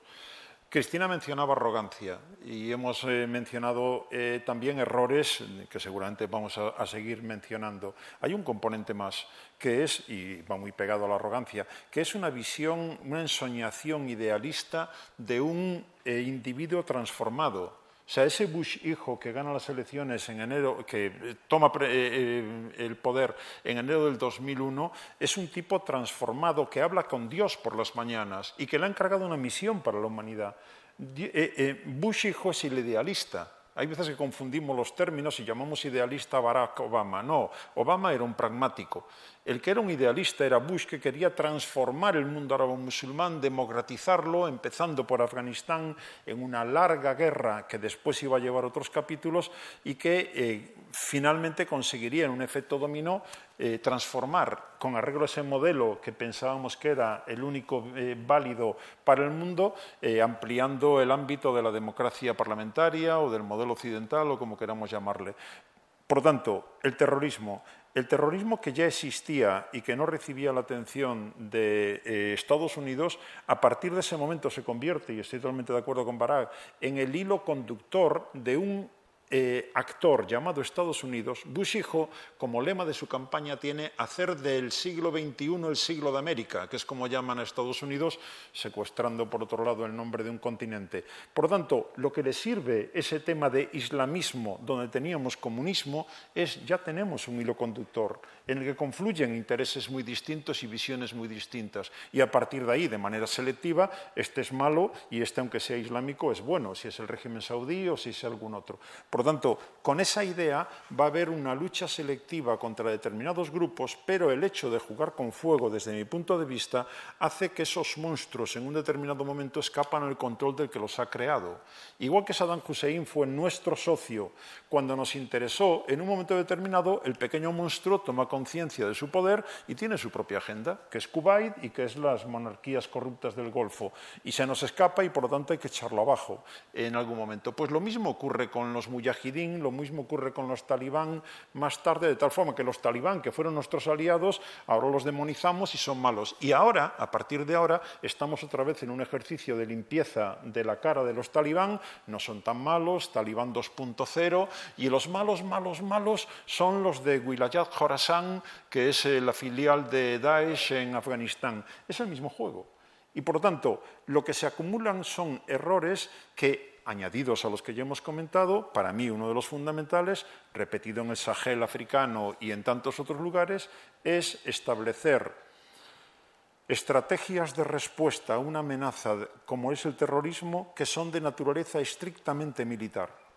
Cristina mencionaba arrogancia y hemos eh, mencionado eh, también errores que seguramente vamos a, seguir mencionando. Hay un componente más que es, y va muy pegado a la arrogancia, que es una visión, una ensoñación idealista de un eh, individuo transformado. O sea, ese Bush hijo que gana las elecciones en enero, que eh, toma eh, eh, el poder en enero del 2001, es un tipo transformado que habla con Dios por las mañanas y que le ha encargado una misión para la humanidad. Bush hijo es el idealista. Hay veces que confundimos los términos y llamamos idealista a Barack Obama. No, Obama era un pragmático. El que era un idealista era Bush, que quería transformar el mundo árabe-musulmán, democratizarlo, empezando por Afganistán, en una larga guerra que después iba a llevar otros capítulos y que eh, finalmente conseguiría, en un efecto dominó, eh, transformar con arreglo a ese modelo que pensábamos que era el único eh, válido para el mundo, ampliando el ámbito de la democracia parlamentaria o del modelo occidental o como queramos llamarle. Por tanto, el terrorismo el terrorismo que ya existía y que no recibía la atención de eh, Estados Unidos, a partir de ese momento se convierte, y estoy totalmente de acuerdo con Barak, en el hilo conductor de un eh, actor llamado Estados Unidos, Bush hijo, como lema de su campaña, tiene hacer del siglo XXI el siglo de América, que es como llaman a Estados Unidos, secuestrando por otro lado el nombre de un continente. Por tanto, lo que le sirve ese tema de islamismo, donde teníamos comunismo, es ya tenemos un hilo conductor en el que confluyen intereses muy distintos y visiones muy distintas. Y a partir de ahí, de manera selectiva, este es malo y este, aunque sea islámico, es bueno, si es el régimen saudí o si es algún otro. Por lo tanto, con esa idea va a haber una lucha selectiva contra determinados grupos, pero el hecho de jugar con fuego, desde mi punto de vista, hace que esos monstruos en un determinado momento escapan al control del que los ha creado. Igual que Saddam Hussein fue nuestro socio cuando nos interesó, en un momento determinado, el pequeño monstruo toma conciencia de su poder y tiene su propia agenda, que es Kuwait y que es las monarquías corruptas del Golfo. Y se nos escapa y por lo tanto hay que echarlo abajo en algún momento. Pues lo mismo ocurre con los mujahidín, lo mismo ocurre con los talibán más tarde, de tal forma que los talibán, que fueron nuestros aliados, ahora los demonizamos y son malos. Y ahora, a partir de ahora, estamos otra vez en un ejercicio de limpieza de la cara de los talibán, no son tan malos, talibán 2.0, y los malos, malos, malos son los de Wilayat Khorasan, que es eh, la filial de Daesh en Afganistán. Es el mismo juego. Y por lo tanto, lo que se acumulan son errores que, añadidos a los que ya hemos comentado, para mí uno de los fundamentales, repetido en el Sahel africano y en tantos otros lugares, es establecer estrategias de respuesta a una amenaza como es el terrorismo que son de naturaleza estrictamente militar.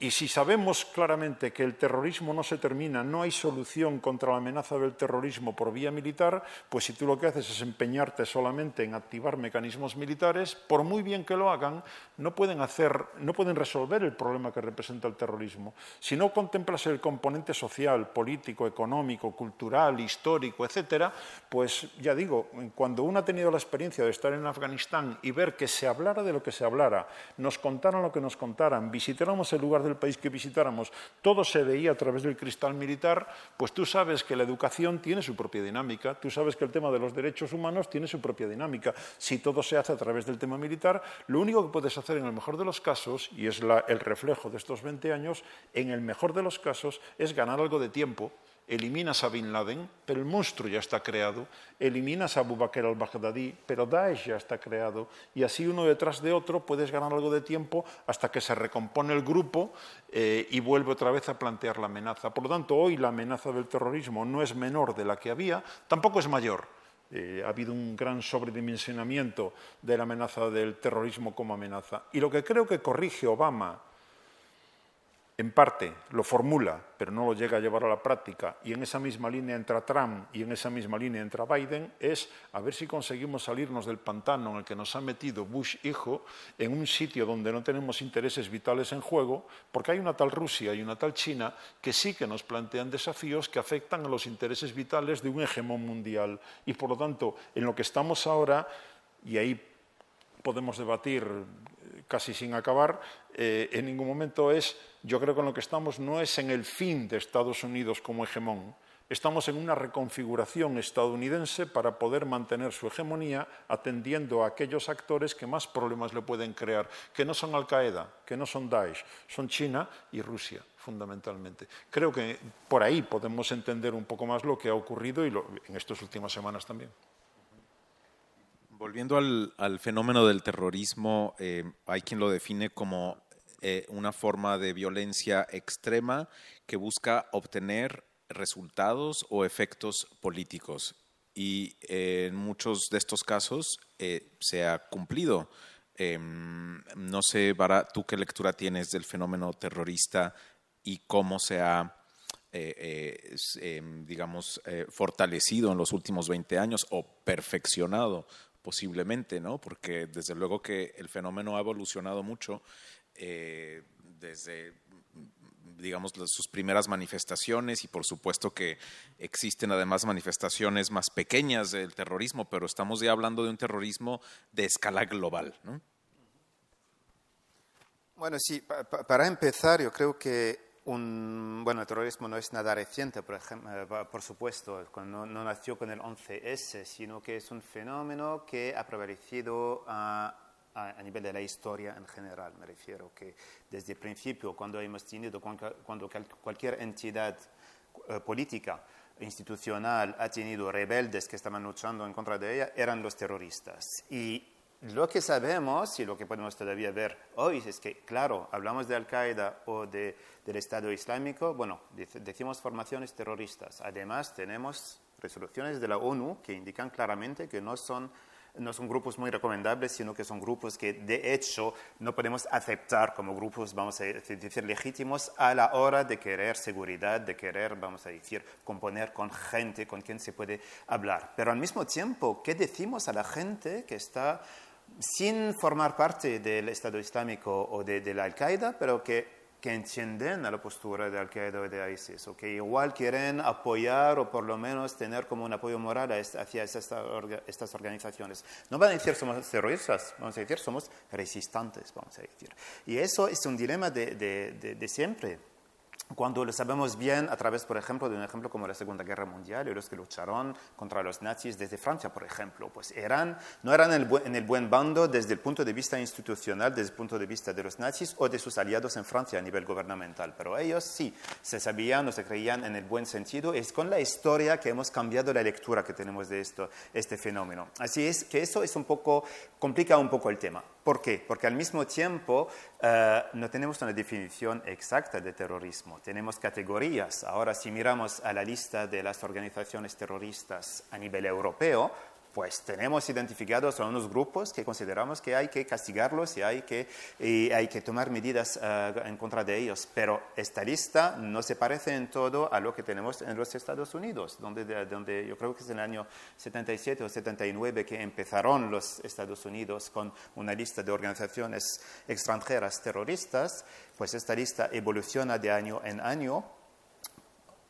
Y si sabemos claramente que el terrorismo no se termina, no hay solución contra la amenaza del terrorismo por vía militar, pues si tú lo que haces es empeñarte solamente en activar mecanismos militares, por muy bien que lo hagan, no pueden, hacer, no pueden resolver el problema que representa el terrorismo. Si no contemplas el componente social, político, económico, cultural, histórico, etcétera, pues ya digo, cuando uno ha tenido la experiencia de estar en Afganistán y ver que se hablara de lo que se hablara, nos contaran lo que nos contaran, visitáramos el lugar de del país que visitáramos todo se veía a través del cristal militar, pues tú sabes que la educación tiene su propia dinámica, tú sabes que el tema de los derechos humanos tiene su propia dinámica. Si todo se hace a través del tema militar, lo único que puedes hacer en el mejor de los casos, y es el reflejo de estos 20 años, en el mejor de los casos es ganar algo de tiempo eliminas a Bin Laden, pero el monstruo ya está creado, eliminas a Abu Bakr al-Baghdadi, pero Daesh ya está creado, y así uno detrás de otro puedes ganar algo de tiempo hasta que se recompone el grupo eh, y vuelve otra vez a plantear la amenaza. Por lo tanto, hoy la amenaza del terrorismo no es menor de la que había, tampoco es mayor. Eh, ha habido un gran sobredimensionamiento de la amenaza del terrorismo como amenaza. Y lo que creo que corrige Obama en parte lo formula, pero no lo llega a llevar a la práctica, y en esa misma línea entra Trump y en esa misma línea entra Biden, es a ver si conseguimos salirnos del pantano en el que nos ha metido Bush hijo, en un sitio donde no tenemos intereses vitales en juego, porque hay una tal Rusia y una tal China que sí que nos plantean desafíos que afectan a los intereses vitales de un hegemón mundial. Y por lo tanto, en lo que estamos ahora, y ahí podemos debatir casi sin acabar, eh, en ningún momento es, yo creo que en lo que estamos no es en el fin de Estados Unidos como hegemón, estamos en una reconfiguración estadounidense para poder mantener su hegemonía atendiendo a aquellos actores que más problemas le pueden crear, que no son Al-Qaeda, que no son Daesh, son China y Rusia, fundamentalmente. Creo que por ahí podemos entender un poco más lo que ha ocurrido y en estas últimas semanas también. Volviendo al, fenómeno del terrorismo, eh, hay quien lo define como eh, una forma de violencia extrema que busca obtener resultados o efectos políticos. Y eh, en muchos de estos casos se ha cumplido. Em, no sé, Bara, tú qué lectura tienes del fenómeno terrorista y cómo se ha em, digamos, fortalecido en los últimos 20 años o perfeccionado posiblemente, ¿no? Porque desde luego que el fenómeno ha evolucionado mucho eh, desde digamos, sus primeras manifestaciones y por supuesto que existen además manifestaciones más pequeñas del terrorismo, pero estamos ya hablando de un terrorismo de escala global. ¿no? Bueno, sí, para empezar, yo creo que bueno, el terrorismo no es nada reciente, por, ejemplo, eh, por supuesto, no, nació con el 11S, sino que es un fenómeno que ha prevalecido a, a, nivel de la historia en general. Me refiero que desde el principio, cuando hemos tenido, cuando cualquier entidad eh, política, institucional ha tenido rebeldes que estaban luchando en contra de ella, eran los terroristas. Y lo que sabemos y lo que podemos todavía ver hoy es que, claro, hablamos de Al-Qaeda o de, del Estado Islámico, bueno, decimos formaciones terroristas. Además, tenemos resoluciones de la ONU que indican claramente que no son no son grupos muy recomendables, sino que son grupos que de hecho no podemos aceptar como grupos, vamos a decir, legítimos a la hora de querer seguridad, de querer, vamos a decir, componer con gente con quien se puede hablar. Pero al mismo tiempo, ¿qué decimos a la gente que está sin formar parte del Estado Islámico o de, la Al-Qaeda, pero que que entienden a la postura de Al-Qaeda o de ISIS, o que igual quieren apoyar o por lo menos tener como un apoyo moral hacia estas organizaciones. No van a decir somos terroristas, vamos a decir somos resistentes, vamos a decir. Y eso es un dilema de, de siempre cuando lo sabemos bien a través, por ejemplo, de un ejemplo como la Segunda Guerra Mundial y los que lucharon contra los nazis desde Francia, por ejemplo, pues eran, no eran en el, en el, buen bando desde el punto de vista institucional, desde el punto de vista de los nazis o de sus aliados en Francia a nivel gubernamental, pero ellos sí se sabían o se creían en el buen sentido. Es con la historia que hemos cambiado la lectura que tenemos de esto, este fenómeno. Así es que eso es un poco, complica un poco el tema. ¿Por qué? Porque al mismo tiempo eh, no tenemos una definición exacta de terrorismo, tenemos categorías. Ahora, si miramos a la lista de las organizaciones terroristas a nivel europeo, pues tenemos identificados a unos grupos que consideramos que hay que castigarlos y hay que, hay que tomar medidas eh, en contra de ellos. Pero esta lista no se parece en todo a lo que tenemos en los Estados Unidos, donde, donde yo creo que es en el año 77 o 79 que empezaron los Estados Unidos con una lista de organizaciones extranjeras terroristas, pues esta lista evoluciona de año en año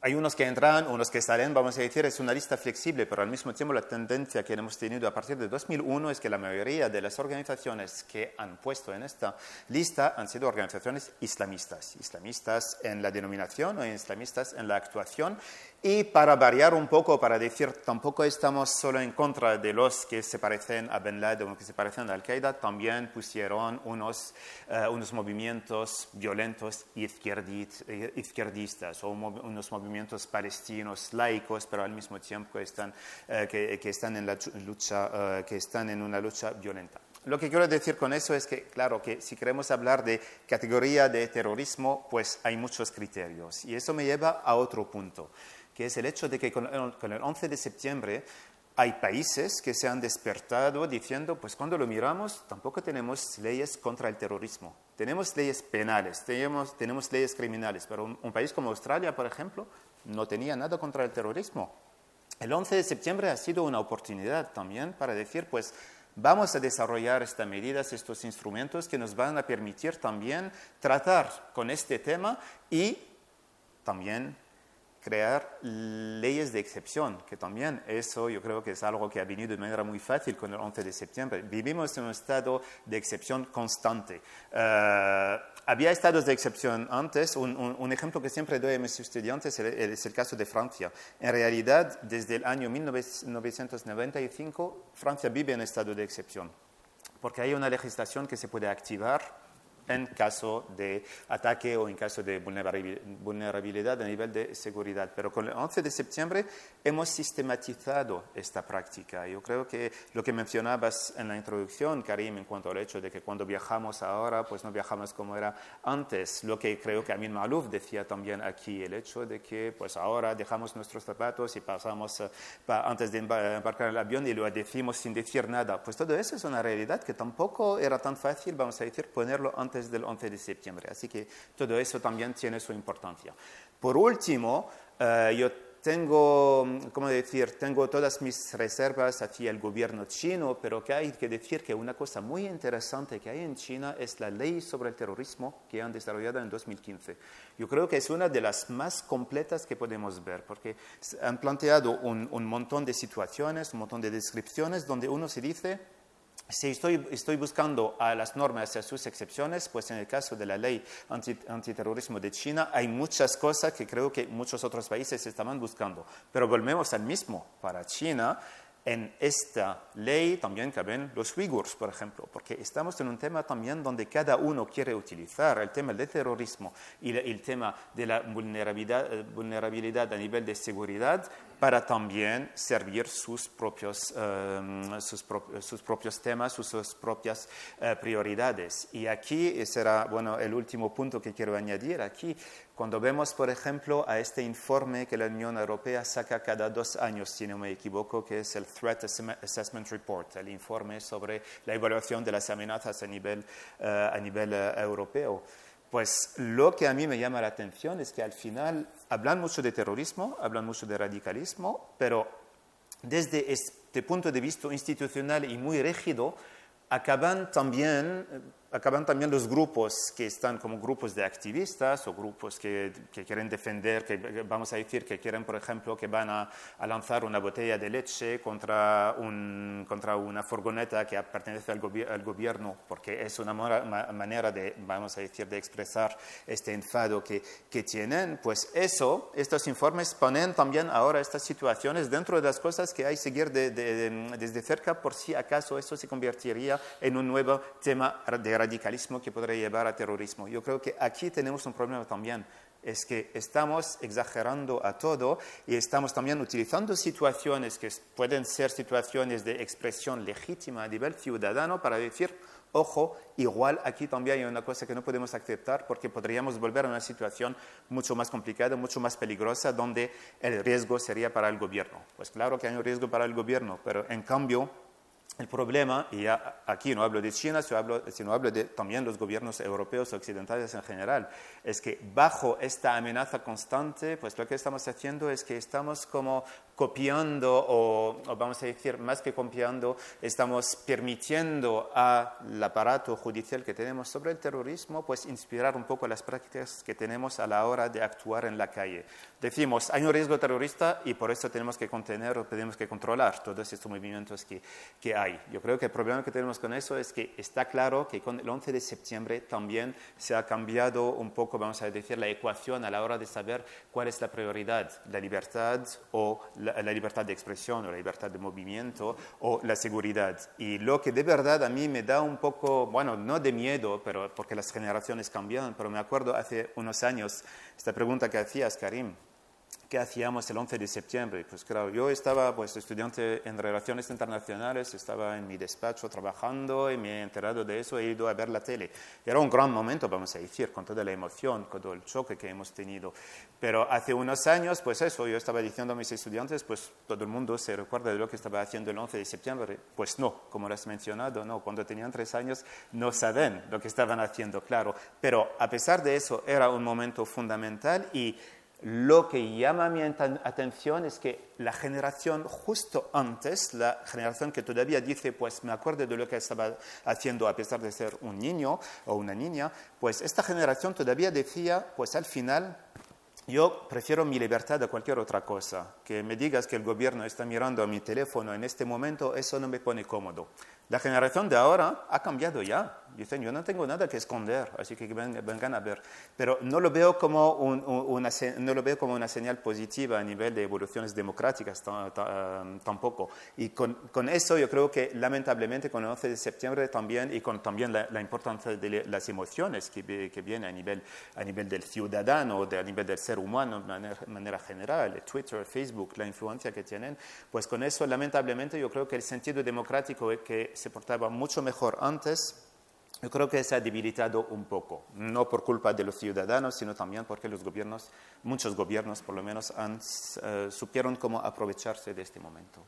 hay unos que entran, unos que salen, vamos a decir, es una lista flexible, pero al mismo tiempo la tendencia que hemos tenido a partir de 2001 es que la mayoría de las organizaciones que han puesto en esta lista han sido organizaciones islamistas, islamistas en la denominación o islamistas en la actuación, y para variar un poco, para decir, tampoco estamos solo en contra de los que se parecen a Ben Laden o que se parecen a Al-Qaeda, también pusieron unos, eh, unos movimientos violentos izquierdistas o unos movimientos palestinos laicos, pero al mismo tiempo están, eh, que, están en la lucha, eh, que están en una lucha violenta. Lo que quiero decir con eso es que, claro, que si queremos hablar de categoría de terrorismo, pues hay muchos criterios. Y eso me lleva a otro punto que es el hecho de que con el 11 de septiembre hay países que se han despertado diciendo, pues cuando lo miramos, tampoco tenemos leyes contra el terrorismo. Tenemos leyes penales, tenemos, leyes criminales, pero un, país como Australia, por ejemplo, no tenía nada contra el terrorismo. El 11 de septiembre ha sido una oportunidad también para decir, pues vamos a desarrollar estas medidas, estos instrumentos que nos van a permitir también tratar con este tema y también crear leyes de excepción, que también eso yo creo que es algo que ha venido de manera muy fácil con el 11 de septiembre. Vivimos en un estado de excepción constante. Uh, había estados de excepción antes. Un, un, un, ejemplo que siempre doy a mis estudiantes es el caso de Francia. En realidad, desde el año 1995, Francia vive en estado de excepción, porque hay una legislación que se puede activar en caso de ataque o en caso de vulnerabilidad a nivel de seguridad. Pero con el 11 de septiembre hemos sistematizado esta práctica. Yo creo que lo que mencionabas en la introducción, Karim, en cuanto al hecho de que cuando viajamos ahora, pues no viajamos como era antes. Lo que creo que Amin Malouf decía también aquí, el hecho de que pues ahora dejamos nuestros zapatos y pasamos pa, antes de embarcar el avión y lo decimos sin decir nada. Pues todo eso es una realidad que tampoco era tan fácil, vamos a decir, ponerlo antes del 11 de septiembre. Así que todo eso también tiene su importancia. Por último, uh, yo tengo, ¿cómo decir? Tengo todas mis reservas hacia el gobierno chino, pero que hay que decir que una cosa muy interesante que hay en China es la ley sobre el terrorismo que han desarrollado en 2015. Yo creo que es una de las más completas que podemos ver, porque han planteado un, un montón de situaciones, un montón de descripciones donde uno se dice, si estoy, estoy, buscando a las normas y a sus excepciones, pues en el caso de la ley anti, antiterrorismo de China hay muchas cosas que creo que muchos otros países estaban buscando. Pero volvemos al mismo. Para China, en esta ley también caben los uigurs, por ejemplo, porque estamos en un tema también donde cada uno quiere utilizar el tema del terrorismo y el tema de la vulnerabilidad, eh, vulnerabilidad a nivel de seguridad para también servir sus propios, um, sus, pro sus, propios temas, sus, propias uh, prioridades. Y aquí será, bueno, el último punto que quiero añadir. Aquí, cuando vemos, por ejemplo, a este informe que la Unión Europea saca cada dos años, si no me equivoco, que es el Threat Assessment Report, el informe sobre la evaluación de las amenazas a nivel, uh, a nivel uh, europeo. Pues lo que a mí me llama la atención es que al final hablan mucho de terrorismo, hablan mucho de radicalismo, pero desde este punto de vista institucional y muy rígido, acaban también acaban también los grupos que están como grupos de activistas o grupos que, que quieren defender, que vamos a decir que quieren, por ejemplo, que van a, a lanzar una botella de leche contra, un, contra una furgoneta que pertenece al, gobi al, gobierno, porque es una manera de, vamos a decir, de expresar este enfado que, que tienen, pues eso, estos informes ponen también ahora estas situaciones dentro de las cosas que hay que seguir de, de, desde cerca por si acaso eso se convertiría en un nuevo tema de radicalismo que podría llevar a terrorismo. Yo creo que aquí tenemos un problema también, es que estamos exagerando a todo y estamos también utilizando situaciones que pueden ser situaciones de expresión legítima a nivel ciudadano para decir, ojo, igual aquí también hay una cosa que no podemos aceptar porque podríamos volver a una situación mucho más complicada, mucho más peligrosa, donde el riesgo sería para el gobierno. Pues claro que hay un riesgo para el gobierno, pero en cambio el problema, y aquí no hablo de China, sino hablo de también los gobiernos europeos occidentales en general, es que bajo esta amenaza constante, pues lo que estamos haciendo es que estamos como copiando o, vamos a decir, más que copiando, estamos permitiendo al aparato judicial que tenemos sobre el terrorismo, pues inspirar un poco las prácticas que tenemos a la hora de actuar en la calle. Decimos, hay un riesgo terrorista y por eso tenemos que contener o tenemos que controlar todos estos movimientos que, que hay. Yo creo que el problema que tenemos con eso es que está claro que con el 11 de septiembre también se ha cambiado un poco, vamos a decir, la ecuación a la hora de saber cuál es la prioridad, la libertad o la la, libertad de expresión o la libertad de movimiento o la seguridad. Y lo que de verdad a mí me da un poco, bueno, no de miedo, pero porque las generaciones cambian, pero me acuerdo hace unos años esta pregunta que hacías, Karim, ¿Qué hacíamos el 11 de septiembre? Pues claro, yo estaba pues, estudiante en relaciones internacionales, estaba en mi despacho trabajando y me he enterado de eso, he ido a ver la tele. Era un gran momento, vamos a decir, con toda la emoción, con todo el choque que hemos tenido. Pero hace unos años, pues eso, yo estaba diciendo a mis estudiantes, pues todo el mundo se recuerda de lo que estaba haciendo el 11 de septiembre. Pues no, como lo has mencionado, no, cuando tenían tres años no saben lo que estaban haciendo, claro. Pero a pesar de eso, era un momento fundamental y lo que llama mi atención es que la generación justo antes, la generación que todavía dice, pues me acuerdo de lo que estaba haciendo a pesar de ser un niño o una niña, pues esta generación todavía decía, pues al final yo prefiero mi libertad a cualquier otra cosa. Que me digas que el gobierno está mirando a mi teléfono en este momento, eso no me pone cómodo. La generación de ahora ha cambiado ya. Dicen, yo no tengo nada que esconder, así que vengan a ver. Pero no lo veo como, una, no lo veo como una señal positiva a nivel de evoluciones democráticas um, tampoco. Y con, con, eso yo creo que lamentablemente con el 11 de septiembre también y con también la, importancia de las emociones que, que vienen a nivel, a nivel del ciudadano, de, a nivel del ser humano de manera, manera general, Twitter, Facebook, la influencia que tienen, pues con eso lamentablemente yo creo que el sentido democrático que se portaba mucho mejor antes, yo creo que se ha debilitado un poco, no por culpa de los ciudadanos, sino también porque los gobiernos, muchos gobiernos por lo menos, han, eh, supieron cómo aprovecharse de este momento.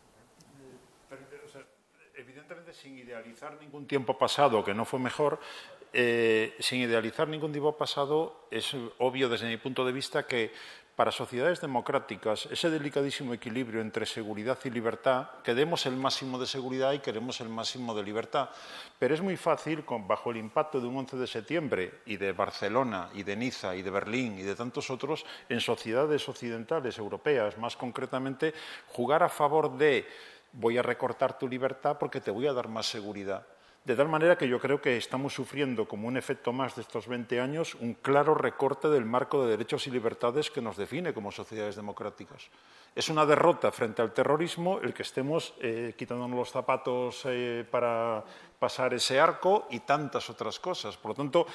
evidentemente, sin idealizar ningún tiempo pasado que no fue mejor, eh, sin idealizar ningún tiempo pasado, es obvio desde mi punto de vista que para sociedades democráticas ese delicadísimo equilibrio entre seguridad y libertad, que demos el máximo de seguridad y queremos el máximo de libertad. Pero es muy fácil, bajo el impacto de un 11 de septiembre y de Barcelona y de Niza y de Berlín y de tantos otros, en sociedades occidentales, europeas más concretamente, jugar a favor de voy a recortar tu libertad porque te voy a dar más seguridad. De tal manera que yo creo que estamos sufriendo, como un efecto más de estos 20 años, un claro recorte del marco de derechos y libertades que nos define como sociedades democráticas. Es una derrota frente al terrorismo el que estemos eh, quitándonos los zapatos eh, para pasar ese arco y tantas otras cosas. Por lo tanto,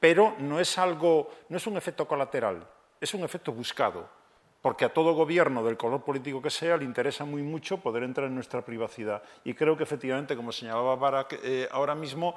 pero no es algo, no es un efecto colateral, es un efecto buscado porque a todo gobierno del color político que sea le interesa muy mucho poder entrar en nuestra privacidad. Y creo que efectivamente, como señalaba Barak eh, ahora mismo,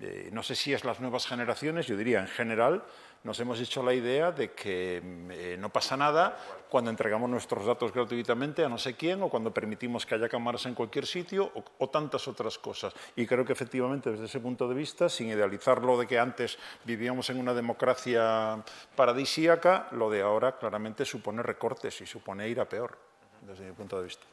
eh, no sé si es las nuevas generaciones, yo diría en general, nos hemos hecho la idea de que eh, no pasa nada cuando entregamos nuestros datos gratuitamente a no sé quién o cuando permitimos que haya cámaras en cualquier sitio o, tantas otras cosas. Y creo que efectivamente desde ese punto de vista, sin idealizar lo de que antes vivíamos en una democracia paradisíaca, lo de ahora claramente supone recortes y supone ir a peor, desde mi punto de vista.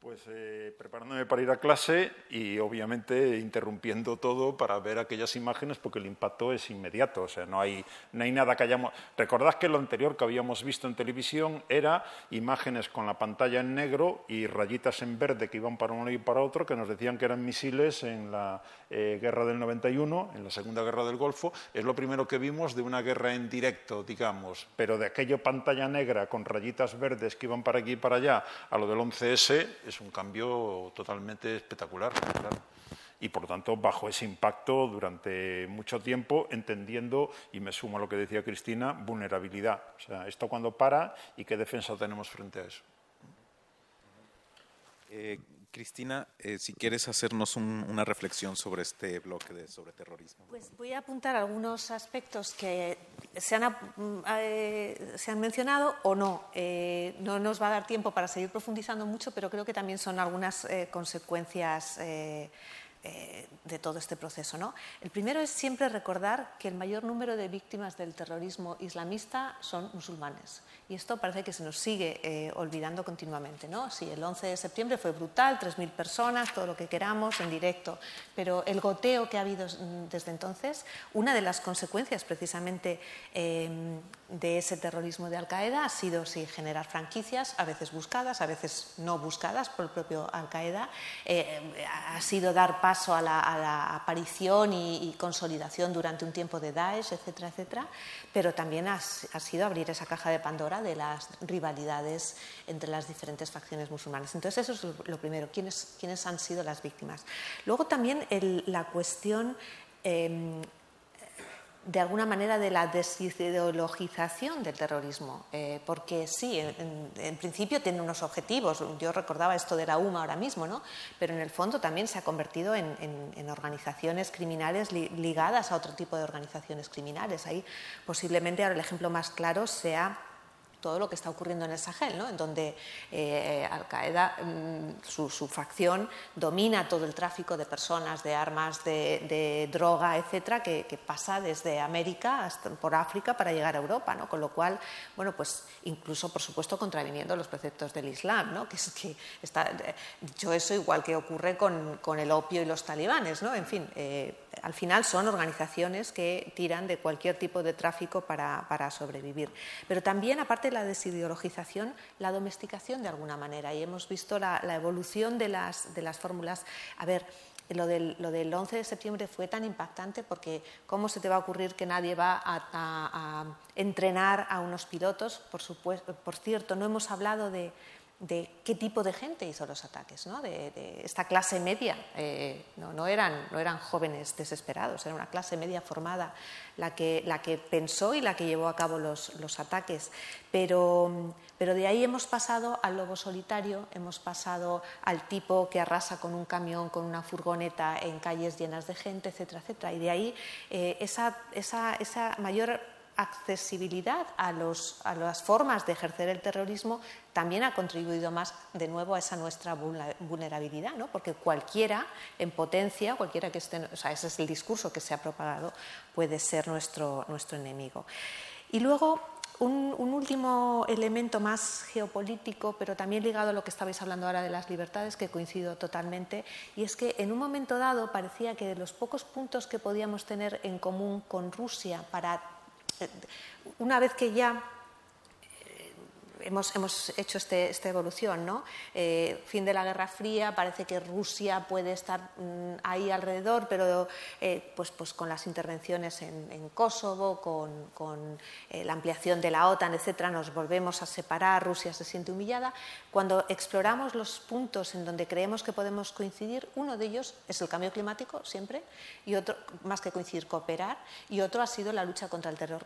Pues eh, preparándome para ir a clase y obviamente interrumpiendo todo para ver aquellas imágenes porque el impacto es inmediato. O sea, no hay, no hay nada que hayamos. Recordad que lo anterior que habíamos visto en televisión era imágenes con la pantalla en negro y rayitas en verde que iban para uno y para otro que nos decían que eran misiles en la eh, guerra del 91, en la Segunda Guerra del Golfo. Es lo primero que vimos de una guerra en directo, digamos. Pero de aquello pantalla negra con rayitas verdes que iban para aquí y para allá a lo del 11S es un cambio totalmente espectacular. Y por lo tanto, bajo ese impacto durante mucho tiempo, entendiendo, y me sumo a lo que decía Cristina, vulnerabilidad. O sea, esto cuando para y qué defensa tenemos frente a eso. Eh, Cristina, eh, si quieres hacernos una reflexión sobre este bloque de, sobre terrorismo. Pues voy a apuntar algunos aspectos que se han, eh, se han mencionado o no. Eh, no nos va a dar tiempo para seguir profundizando mucho, pero creo que también son algunas consecuencias eh, de todo este proceso. ¿no? El primero es siempre recordar que el mayor número de víctimas del terrorismo islamista son musulmanes. Y esto parece que se nos sigue eh, olvidando continuamente. ¿no? Sí, el 11 de septiembre fue brutal, 3.000 personas, todo lo que queramos, en directo. Pero el goteo que ha habido desde entonces, una de las consecuencias precisamente em, de ese terrorismo de Al-Qaeda ha sido sí, generar franquicias, a veces buscadas, a veces no buscadas por el propio Al-Qaeda. Eh, ha sido dar a la, aparición y, consolidación durante un tiempo de Daesh, etcétera, etcétera. Pero también ha, ha sido abrir esa caja de Pandora de las rivalidades entre las diferentes facciones musulmanas. Entonces, eso es lo primero, ¿quiénes, quiénes han sido las víctimas? Luego también la cuestión... Em, de alguna manera de la desideologización del terrorismo, eh, porque sí, en, principio tiene unos objetivos, yo recordaba esto de la UMA ahora mismo, ¿no? pero en el fondo también se ha convertido en, organizaciones criminales ligadas a otro tipo de organizaciones criminales. Ahí posiblemente ahora el ejemplo más claro sea todo lo que está ocurriendo en el Sahel, ¿no? en donde eh, Al-Qaeda, mm, su, facción, domina todo el tráfico de personas, de armas, de, droga, etcétera, que, pasa desde América hasta por África para llegar a Europa, ¿no? con lo cual, bueno, pues incluso, por supuesto, contraviniendo los preceptos del Islam, ¿no? que es que está dicho eso igual que ocurre con, con el opio y los talibanes, ¿no? en fin. Eh, al final son organizaciones que tiran de cualquier tipo de tráfico para, sobrevivir. Pero también, aparte la desideologización, la domesticación de alguna manera. Y hemos visto la, evolución de las, de las fórmulas. A ver, lo del, lo del, 11 de septiembre fue tan impactante porque ¿cómo se te va a ocurrir que nadie va a, entrenar a unos pilotos? Por, supuesto, por cierto, no hemos hablado de, de qué tipo de gente hizo los ataques, ¿no? de, esta clase media. Eh, no, eran, no eran jóvenes desesperados, era una clase media formada la que, la que pensó y la que llevó a cabo los, los ataques. Pero, pero, de ahí hemos pasado al lobo solitario, hemos pasado al tipo que arrasa con un camión, con una furgoneta en calles llenas de gente, etcétera, etcétera. Y de ahí eh, esa, esa, esa mayor accesibilidad a, las formas de ejercer el terrorismo también ha contribuido más de nuevo a esa nuestra vulnerabilidad, ¿no? porque cualquiera en potencia, cualquiera que esté, o sea, ese es el discurso que se ha propagado, puede ser nuestro, nuestro enemigo. Y luego un, último elemento más geopolítico, pero también ligado a lo que estabais hablando ahora de las libertades, que coincido totalmente, y es que en un momento dado parecía que de los pocos puntos que podíamos tener en común con Rusia para una vez que ya hemos, hemos hecho este, esta evolución, ¿no? Eh, fin de la Guerra Fría, parece que Rusia puede estar mm, ahí alrededor, pero eh, pues, pues con las intervenciones en, Kosovo, con, con eh, la ampliación de la OTAN, etcétera, nos volvemos a separar, Rusia se siente humillada. Cuando exploramos los puntos en donde creemos que podemos coincidir, uno de ellos es el cambio climático, siempre, y otro, más que coincidir, cooperar, y otro ha sido la lucha contra el terror,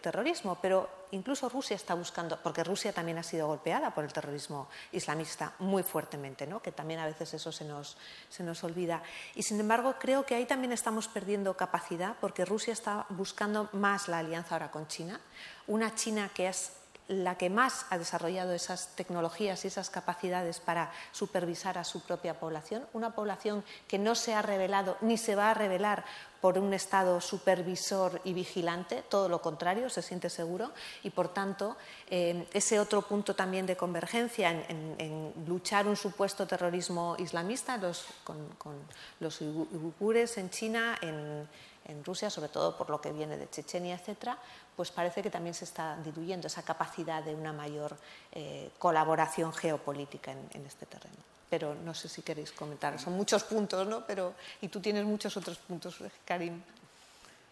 terrorismo. Pero incluso Rusia está buscando, porque Rusia también ha sido golpeada por el terrorismo islamista muy fuertemente, ¿no? que también a veces eso se nos, se nos olvida. Y sin embargo, creo que ahí también estamos perdiendo capacidad porque Rusia está buscando más la alianza ahora con China, una China que es la que más ha desarrollado esas tecnologías y esas capacidades para supervisar a su propia población, una población que no se ha revelado ni se va a revelar por un Estado supervisor y vigilante, todo lo contrario, se siente seguro y, por tanto, eh, ese otro punto también de convergencia en, luchar un supuesto terrorismo islamista con, con los uigures en China, en, en Rusia, sobre todo por lo que viene de Chechenia, etcétera, pues parece que también se está diluyendo esa capacidad de una mayor eh, colaboración geopolítica en, este terreno. Pero no sé si queréis comentar, son muchos puntos, ¿no? Pero, y tú tienes muchos otros puntos, Karim.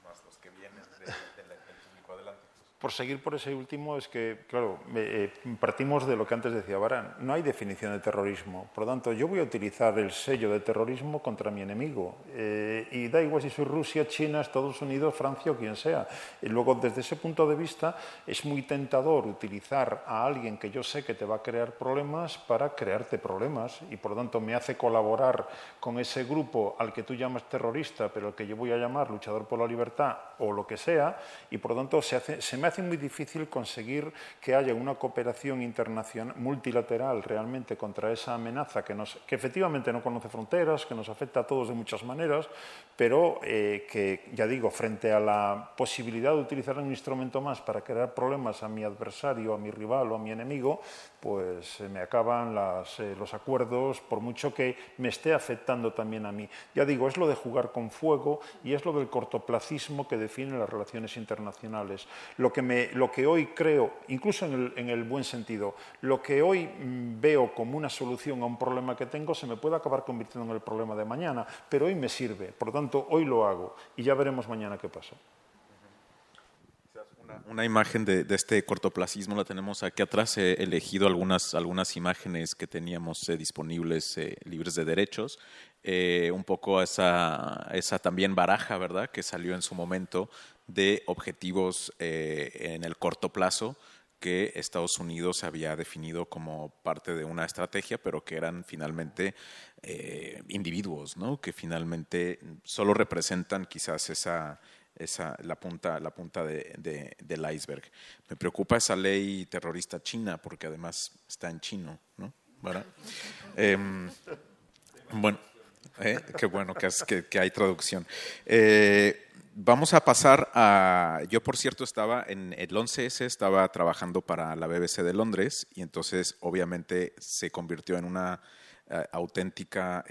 Más los que vienen de, por seguir por ese último, es que, claro, eh, partimos de lo que antes decía Barán. No hay definición de terrorismo. Por lo tanto, yo voy a utilizar el sello de terrorismo contra mi enemigo. Eh, y da igual si soy Rusia, China, Estados Unidos, Francia o quien sea. Y luego, desde ese punto de vista, es muy tentador utilizar a alguien que yo sé que te va a crear problemas para crearte problemas. Y por lo tanto, me hace colaborar con ese grupo al que tú llamas terrorista, pero al que yo voy a llamar luchador por la libertad o lo que sea. Y por lo tanto, se, me hace hace muy difícil conseguir que haya una cooperación internacional, multilateral realmente contra esa amenaza que, nos, que efectivamente no conoce fronteras, que nos afecta a todos de muchas maneras, pero eh, que, ya digo, frente a la posibilidad de utilizar un instrumento más para crear problemas a mi adversario, a mi rival o a mi enemigo, pues me acaban eh, los acuerdos, por mucho que me esté afectando también a mí. Ya digo, es lo de jugar con fuego y es lo del cortoplacismo que define las relaciones internacionales. Lo que, me, lo que hoy creo, incluso en el, en el buen sentido, lo que hoy mm, veo como una solución a un problema que tengo se me puede acabar convirtiendo en el problema de mañana, pero hoy me sirve, por lo tanto, hoy lo hago y ya veremos mañana qué pasa. Una, imagen de, este cortoplacismo la tenemos aquí atrás. He elegido algunas, algunas imágenes que teníamos eh, disponibles eh, libres de derechos. Eh, un poco esa, esa también baraja, ¿verdad?, que salió en su momento de objetivos en el corto plazo que Estados Unidos había definido como parte de una estrategia, pero que eran finalmente individuos, ¿no? que finalmente solo representan quizás esa, esa, la punta, la punta de, del iceberg. Me preocupa esa ley terrorista china, porque además está en chino, ¿no? Em, bueno, eh, qué bueno que, que, hay traducción. Eh, vamos a pasar a. Yo, por cierto, estaba en el 11S, estaba trabajando para la BBC de Londres y entonces, obviamente, se convirtió en una eh, auténtica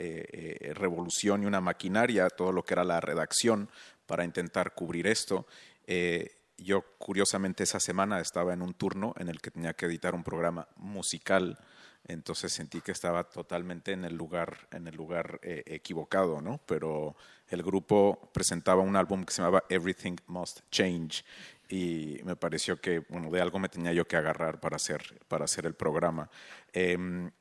revolución y una maquinaria, todo lo que era la redacción para intentar cubrir esto. Eh, yo, curiosamente, esa semana estaba en un turno en el que tenía que editar un programa musical, entonces sentí que estaba totalmente en el lugar, en el lugar eh, equivocado, ¿no? Pero el grupo presentaba un álbum que se llamaba Everything Must Change y me pareció que, bueno, de algo me tenía yo que agarrar para hacer, para hacer el programa. Em,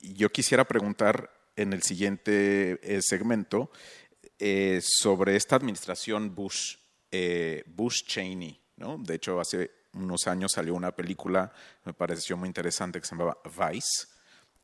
yo quisiera preguntar en el siguiente eh, segmento eh, sobre esta administración Bush, eh, Bush Cheney. ¿no? De hecho, hace unos años salió una película, me pareció muy interesante, que se llamaba Vice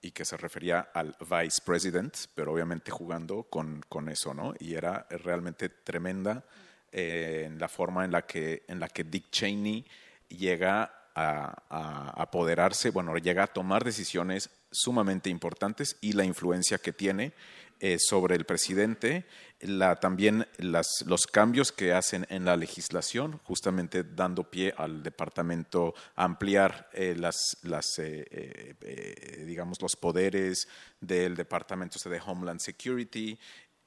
y que se refería al Vice President, pero obviamente jugando con, con eso, ¿no? Y era realmente tremenda eh, la forma en la, que, en la que Dick Cheney llega a, a, apoderarse, bueno, llega a tomar decisiones sumamente importantes y la influencia que tiene eh, sobre el presidente, la, también las, los cambios que hacen en la legislación, justamente dando pie al departamento a ampliar eh, las, las eh, los poderes del departamento de Homeland Security.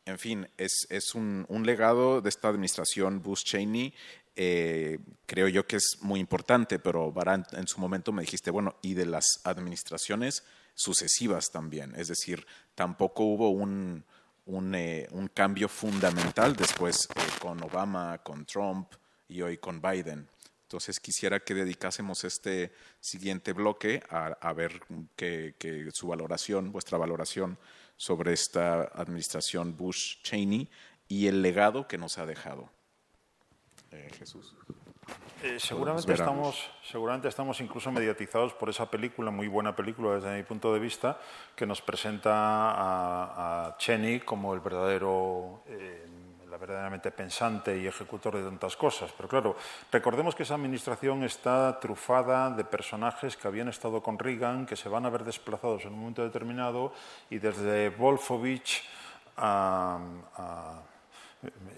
En fin, es, un, legado de esta administración Bush-Cheney creo yo que es muy importante, pero Barán en su momento me dijiste, bueno, y de las administraciones sucesivas también. Es decir, tampoco hubo un, un, eh, cambio fundamental después eh, con Obama, con Trump y hoy con Biden. Entonces quisiera que dedicásemos este siguiente bloque a, ver que, su valoración, vuestra valoración sobre esta administración Bush-Cheney y el legado que nos ha dejado. Eh, Jesús. Eh, seguramente, estamos, seguramente estamos incluso mediatizados por esa película, muy buena película desde mi punto de vista, que nos presenta a, Cheney como el verdadero, eh, la verdaderamente pensante y ejecutor de tantas cosas. Pero claro, recordemos que esa administración está trufada de personajes que habían estado con Reagan, que se van a ver desplazados en un momento determinado, y desde Wolfowitz a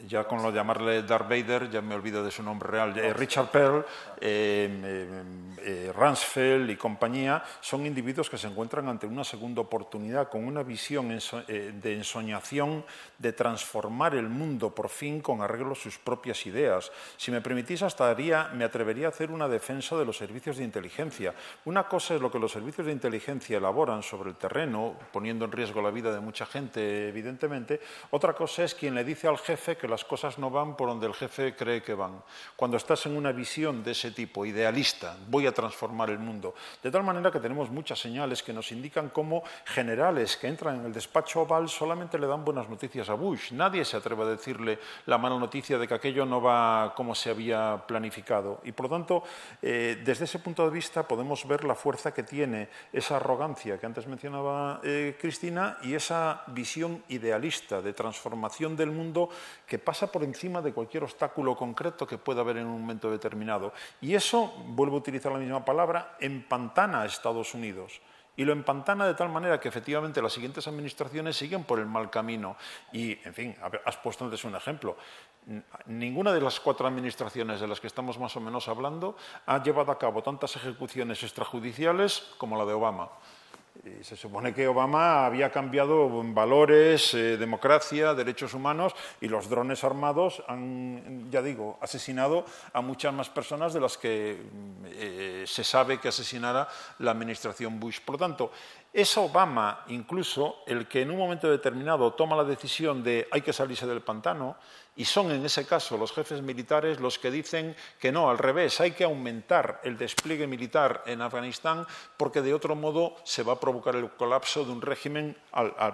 ya con lo de llamarle Darth Vader, ya me olvido de su nombre real, eh, Richard Pearl, eh, eh, Ransfeld y compañía, son individuos que se encuentran ante una segunda oportunidad con una visión de ensoñación de transformar el mundo por fin con arreglo a sus propias ideas. Si me permitís, hasta haría, me atrevería a hacer una defensa de los servicios de inteligencia. Una cosa es lo que los servicios de inteligencia elaboran sobre el terreno, poniendo en riesgo la vida de mucha gente, evidentemente. Otra cosa es quien le dice al jefe que las cosas no van por donde el jefe cree que van. Cuando estás en una visión de ese tipo, idealista, voy a transformar el mundo. De tal manera que tenemos muchas señales que nos indican cómo generales que entran en el despacho oval solamente le dan buenas noticias a Bush. Nadie se atreve a decirle la mala noticia de que aquello no va como se había planificado. Y por lo tanto, eh, desde ese punto de vista podemos ver la fuerza que tiene esa arrogancia que antes mencionaba eh, Cristina y esa visión idealista de transformación del mundo que pasa por encima de cualquier obstáculo concreto que pueda haber en un momento determinado. Y eso, vuelvo a utilizar la misma palabra, empantana a Estados Unidos y lo empantana de tal manera que efectivamente las siguientes administraciones siguen por el mal camino. Y, en fin, has puesto antes un ejemplo. Ninguna de las cuatro administraciones de las que estamos más o menos hablando ha llevado a cabo tantas ejecuciones extrajudiciales como la de Obama. Se supone que Obama había cambiado valores, eh, democracia, derechos humanos y los drones armados han, ya digo, asesinado a muchas más personas de las que eh, se sabe que asesinara la administración Bush. Por lo tanto, es Obama incluso el que en un momento determinado toma la decisión de hay que salirse del pantano y son en ese caso los jefes militares los que dicen que no, al revés, hay que aumentar el despliegue militar en Afganistán porque de otro modo se va a provocar el colapso de un régimen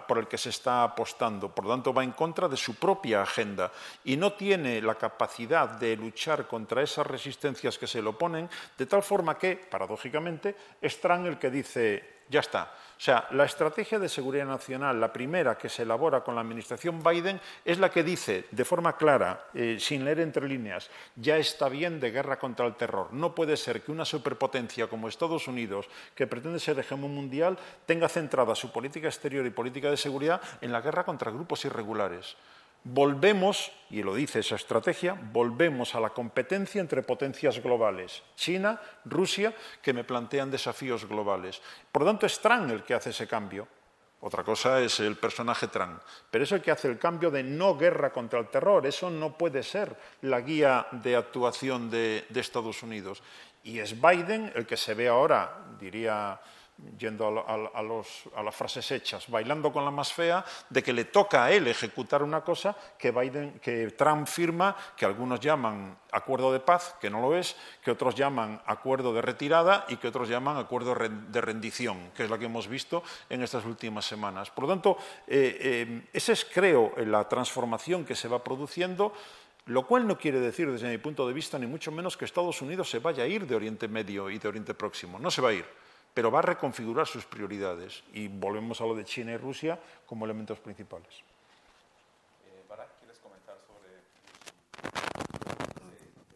por el que se está apostando. Por lo tanto, va en contra de su propia agenda y no tiene la capacidad de luchar contra esas resistencias que se le oponen, de tal forma que, paradójicamente, es Trump el que dice, ya está, o sea, la estrategia de seguridad nacional, la primera que se elabora con la administración Biden, es la que dice de forma clara, eh, sin leer entre líneas, ya está bien de guerra contra el terror. No puede ser que una superpotencia como Estados Unidos, que pretende ser hegemón mundial, tenga centrada su política exterior y política de seguridad en la guerra contra grupos irregulares volvemos, y lo dice esa estrategia, volvemos a la competencia entre potencias globales, China, Rusia, que me plantean desafíos globales. Por lo tanto, es Trump el que hace ese cambio. Otra cosa es el personaje Trump, pero es el que hace el cambio de no guerra contra el terror. Eso no puede ser la guía de actuación de, de Estados Unidos. Y es Biden el que se ve ahora, diría yendo a, las frases hechas, bailando con la más fea, de que le toca a él ejecutar una cosa que, Biden, que Trump firma, que algunos llaman acuerdo de paz, que no lo es, que otros llaman acuerdo de retirada y que otros llaman acuerdo de rendición, que es la que hemos visto en estas últimas semanas. Por lo tanto, eh, eh, esa es, creo, la transformación que se va produciendo. Lo cual no quiere decir, desde mi punto de vista, ni mucho menos que Estados Unidos se vaya a ir de Oriente Medio y de Oriente Próximo. No se va a ir pero va a reconfigurar sus prioridades y volvemos a lo de China y Rusia como elementos principales. Eh, ¿quieres comentar sobre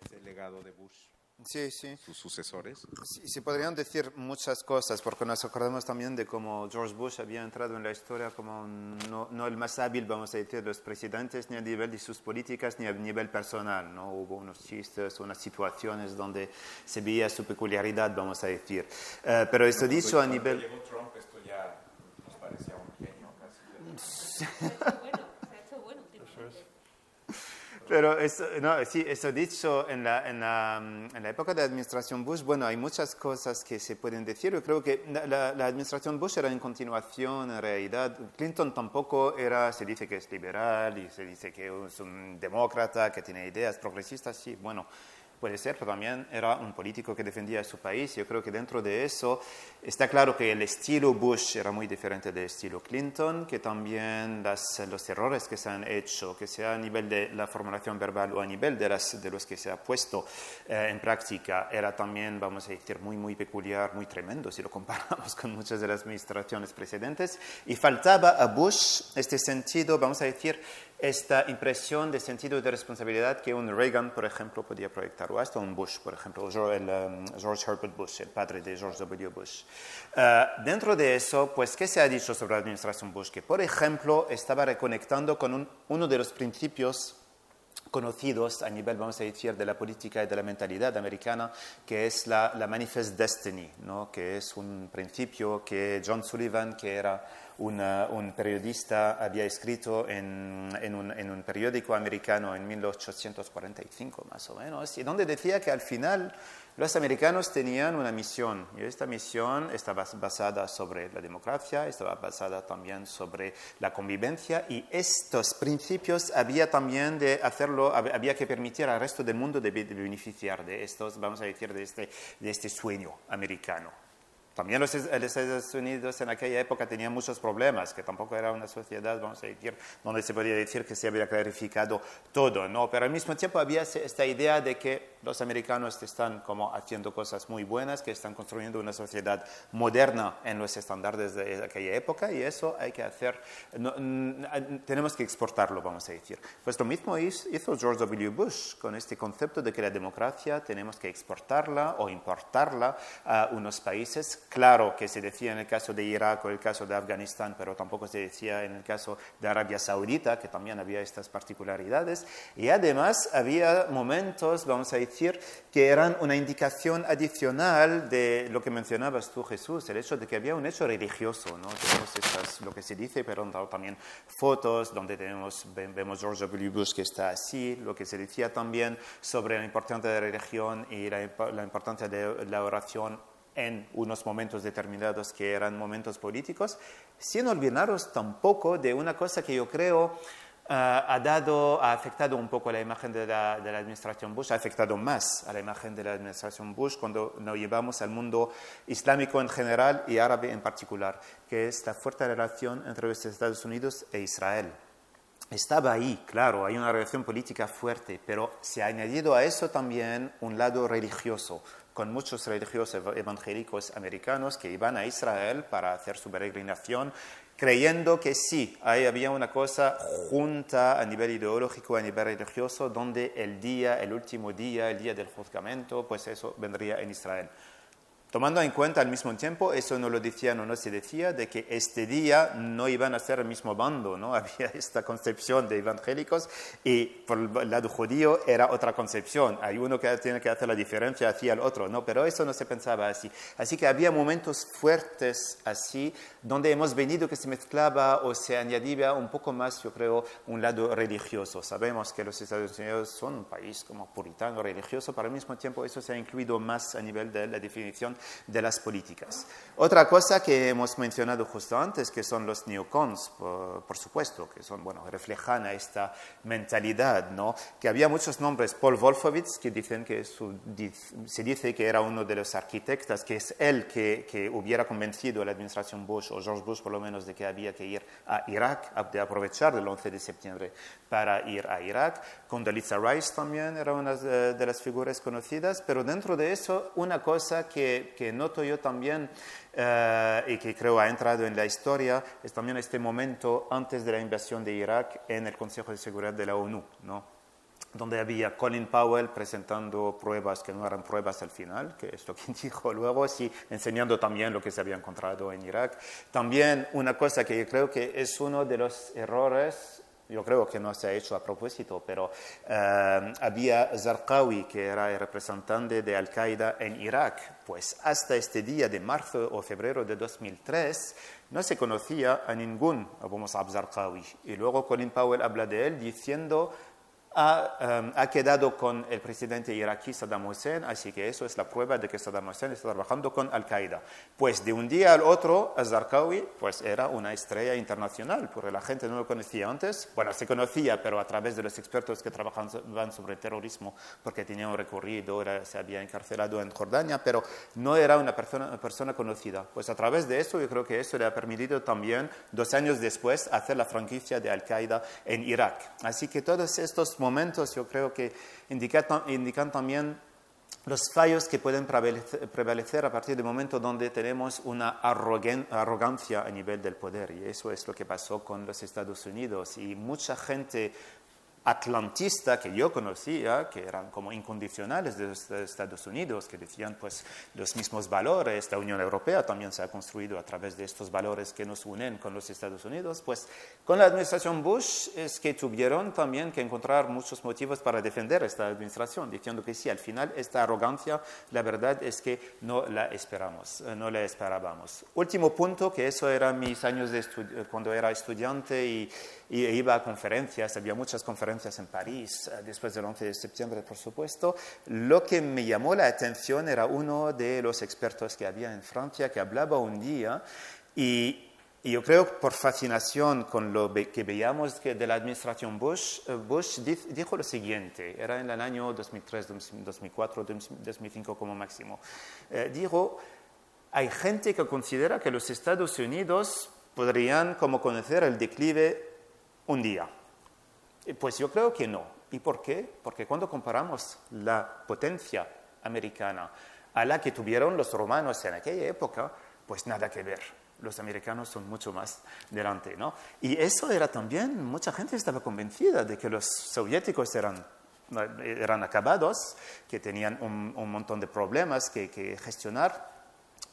ese legado de Bush? Sí, sí. sus sucesores. Sí, se podrían decir muchas cosas, porque nos acordamos también de cómo George Bush había entrado en la historia como no, no, el más hábil, vamos a decir, de los presidentes, ni a nivel de sus políticas, ni a nivel personal. ¿no? Hubo unos chistes, unas situaciones donde se veía su peculiaridad, vamos a decir. Uh, pero esto dicho a nivel... Llegó Trump, esto ya nos parecía un genio casi. Pero eso, no, sí, eso dicho, en la, en, la, en la, época de la administración Bush, bueno, hay muchas cosas que se pueden decir. Yo creo que la, la, administración Bush era en continuación, en realidad. Clinton tampoco era, se dice que es liberal y se dice que es un demócrata, que tiene ideas progresistas, sí, bueno puede ser, pero también era un político que defendía a su país. Yo creo que dentro de eso está claro que el estilo Bush era muy diferente del estilo Clinton, que también las, los errores que se han hecho, que sea a nivel de la formulación verbal o a nivel de, las, de los que se ha puesto eh, en práctica, era también, vamos a decir, muy, muy peculiar, muy tremendo si lo comparamos con muchas de las administraciones precedentes. Y faltaba a Bush este sentido, vamos a decir, esta impresión de sentido de responsabilidad que un Reagan, por ejemplo, podía proyectar, o hasta un Bush, por ejemplo, el, um, George Herbert Bush, el padre de George W. Bush. Uh, dentro de eso, pues, ¿qué se ha dicho sobre la administración Bush? Que, por ejemplo, estaba reconectando con uno de los principios conocidos a nivel, vamos a decir, de la política y de la mentalidad americana, que es la, la Manifest Destiny, ¿no? que es un principio que John Sullivan, que era un periodista había escrito en, un, periódico americano en 1845 más o menos, y donde decía que al final los americanos tenían una misión, y esta misión estaba basada sobre la democracia, estaba basada también sobre la convivencia, y estos principios había también de hacerlo, había que permitir al resto del mundo de, beneficiar de estos, vamos a decir, de este, de este sueño americano. También los Estados Unidos en aquella época tenían muchos problemas, que tampoco era una sociedad, vamos a decir, donde se podía decir que se había clarificado todo, ¿no? Pero al mismo tiempo había esta idea de que los americanos están como haciendo cosas muy buenas, que están construyendo una sociedad moderna en los estándares de aquella época y eso hay que hacer, tenemos que exportarlo, vamos a decir. Pues lo mismo hizo George W. Bush con este concepto de que la democracia tenemos que exportarla o importarla a unos países. Claro que se decía en el caso de Irak o el caso de Afganistán, pero tampoco se decía en el caso de Arabia Saudita, que también había estas particularidades. Y además había momentos, vamos a decir, que eran una indicación adicional de lo que mencionabas tú, Jesús, el hecho de que había un hecho religioso. ¿no? Tenemos estas, lo que se dice, pero también fotos donde tenemos, vemos George W. Bush que está así, lo que se decía también sobre la importancia de la religión y la, la importancia de la oración en unos momentos determinados que eran momentos políticos, sin olvidaros tampoco de una cosa que yo creo ha, dado, ha afectado un poco la imagen de la, de la, administración Bush, ha afectado más a la imagen de la administración Bush cuando nos llevamos al mundo islámico en general y árabe en particular, que es la fuerte relación entre los Estados Unidos e Israel. Estaba ahí, claro, hay una relación política fuerte, pero se ha añadido a eso también un lado religioso, con muchos religiosos evangélicos americanos que iban a Israel para hacer su peregrinación, creyendo que sí, ahí había una cosa junta a nivel ideológico, a nivel religioso, donde el día, el último día, el día del juzgamiento, pues eso vendría en Israel. Tomando en cuenta al mismo tiempo, eso no lo decía, no, no se decía, de que este día no iban a ser el mismo bando, ¿no? Había esta concepción de evangélicos y por el lado judío era otra concepción. Hay uno que tiene que hacer la diferencia hacia el otro, ¿no? Pero eso no se pensaba así. Así que había momentos fuertes así, donde hemos venido que se mezclaba o se añadía un poco más, yo creo, un lado religioso. Sabemos que los Estados Unidos son un país como puritano, religioso, pero al mismo tiempo eso se ha incluido más a nivel de la definición de las políticas. Otra cosa que hemos mencionado justo antes, que son los neocons, por, supuesto, que son, bueno, reflejan a esta mentalidad, ¿no? Que había muchos nombres, Paul Wolfowitz, que dicen que se dice que era uno de los arquitectos, que es él que, que hubiera convencido a la administración Bush, o George Bush por lo menos, de que había que ir a Irak, de aprovechar el 11 de septiembre para ir a Irak. Condoleezza Rice también era una de las figuras conocidas, pero dentro de eso, una cosa que que, noto yo también eh, y que creo ha entrado en la historia es también este momento antes de la invasión de Irak en el Consejo de Seguridad de la ONU, ¿no? donde había Colin Powell presentando pruebas que no eran pruebas al final, que es lo que dijo luego, sí, enseñando también lo que se había encontrado en Irak. También una cosa que yo creo que es uno de los errores yo creo que no se ha hecho a propósito, pero eh, había Zarqawi, que era el representante de Al-Qaeda en Irak, pues hasta este día de marzo o febrero de 2003 no se conocía a ningún Abu Musab Zarqawi. Y luego Colin Powell habla de él diciendo Em, ha, quedado con el presidente iraquí Saddam Hussein, así que eso es la prueba de que Saddam Hussein está trabajando con Al-Qaeda. Pues de un día al otro, Zarqawi pues era una estrella internacional, porque la gente no lo conocía antes. Bueno, se conocía, pero a través de los expertos que trabajaban sobre terrorismo, porque tenía un recorrido, era, se había encarcelado en Jordania, pero no era una persona, una persona conocida. Pues a través de eso, yo creo que eso le ha permitido también, dos años después, hacer la franquicia de Al-Qaeda en Irak. Así que todos estos momentos yo creo que indican, indican también los fallos que pueden prevalecer a partir del momento donde tenemos una arrogancia a nivel del poder. Y eso es lo que pasó con los Estados Unidos. Y mucha gente atlantista que yo conocía, que eran como incondicionales de los Estados Unidos, que decían pues los mismos valores, la Unión Europea también se ha construido a través de estos valores que nos unen con los Estados Unidos, pues con la administración Bush es que tuvieron también que encontrar muchos motivos para defender esta administración, diciendo que sí, al final esta arrogancia, la verdad es que no la esperamos, eh, no la esperábamos. Último punto, que eso era mis años de cuando era estudiante y iba a conferencias, había muchas conferencias en París eh, después del 11 de septiembre, por supuesto, lo que me llamó la atención era uno de los expertos que había en Francia que hablaba un día y, yo creo por fascinación con lo que veíamos de la administración Bush, eh, Bush dijo lo siguiente, era en el año 2003, 2004, 2005 como máximo. Eh, dijo, hay gente que considera que los Estados Unidos podrían como conocer el declive un día. Pues yo creo que no. ¿Y por qué? Porque cuando comparamos la potencia americana a la que tuvieron los romanos en aquella época, pues nada que ver. Los americanos son mucho más delante, ¿no? Y eso era también, mucha gente estaba convencida de que los soviéticos eran eran acabados, que tenían un, montón de problemas que, que gestionar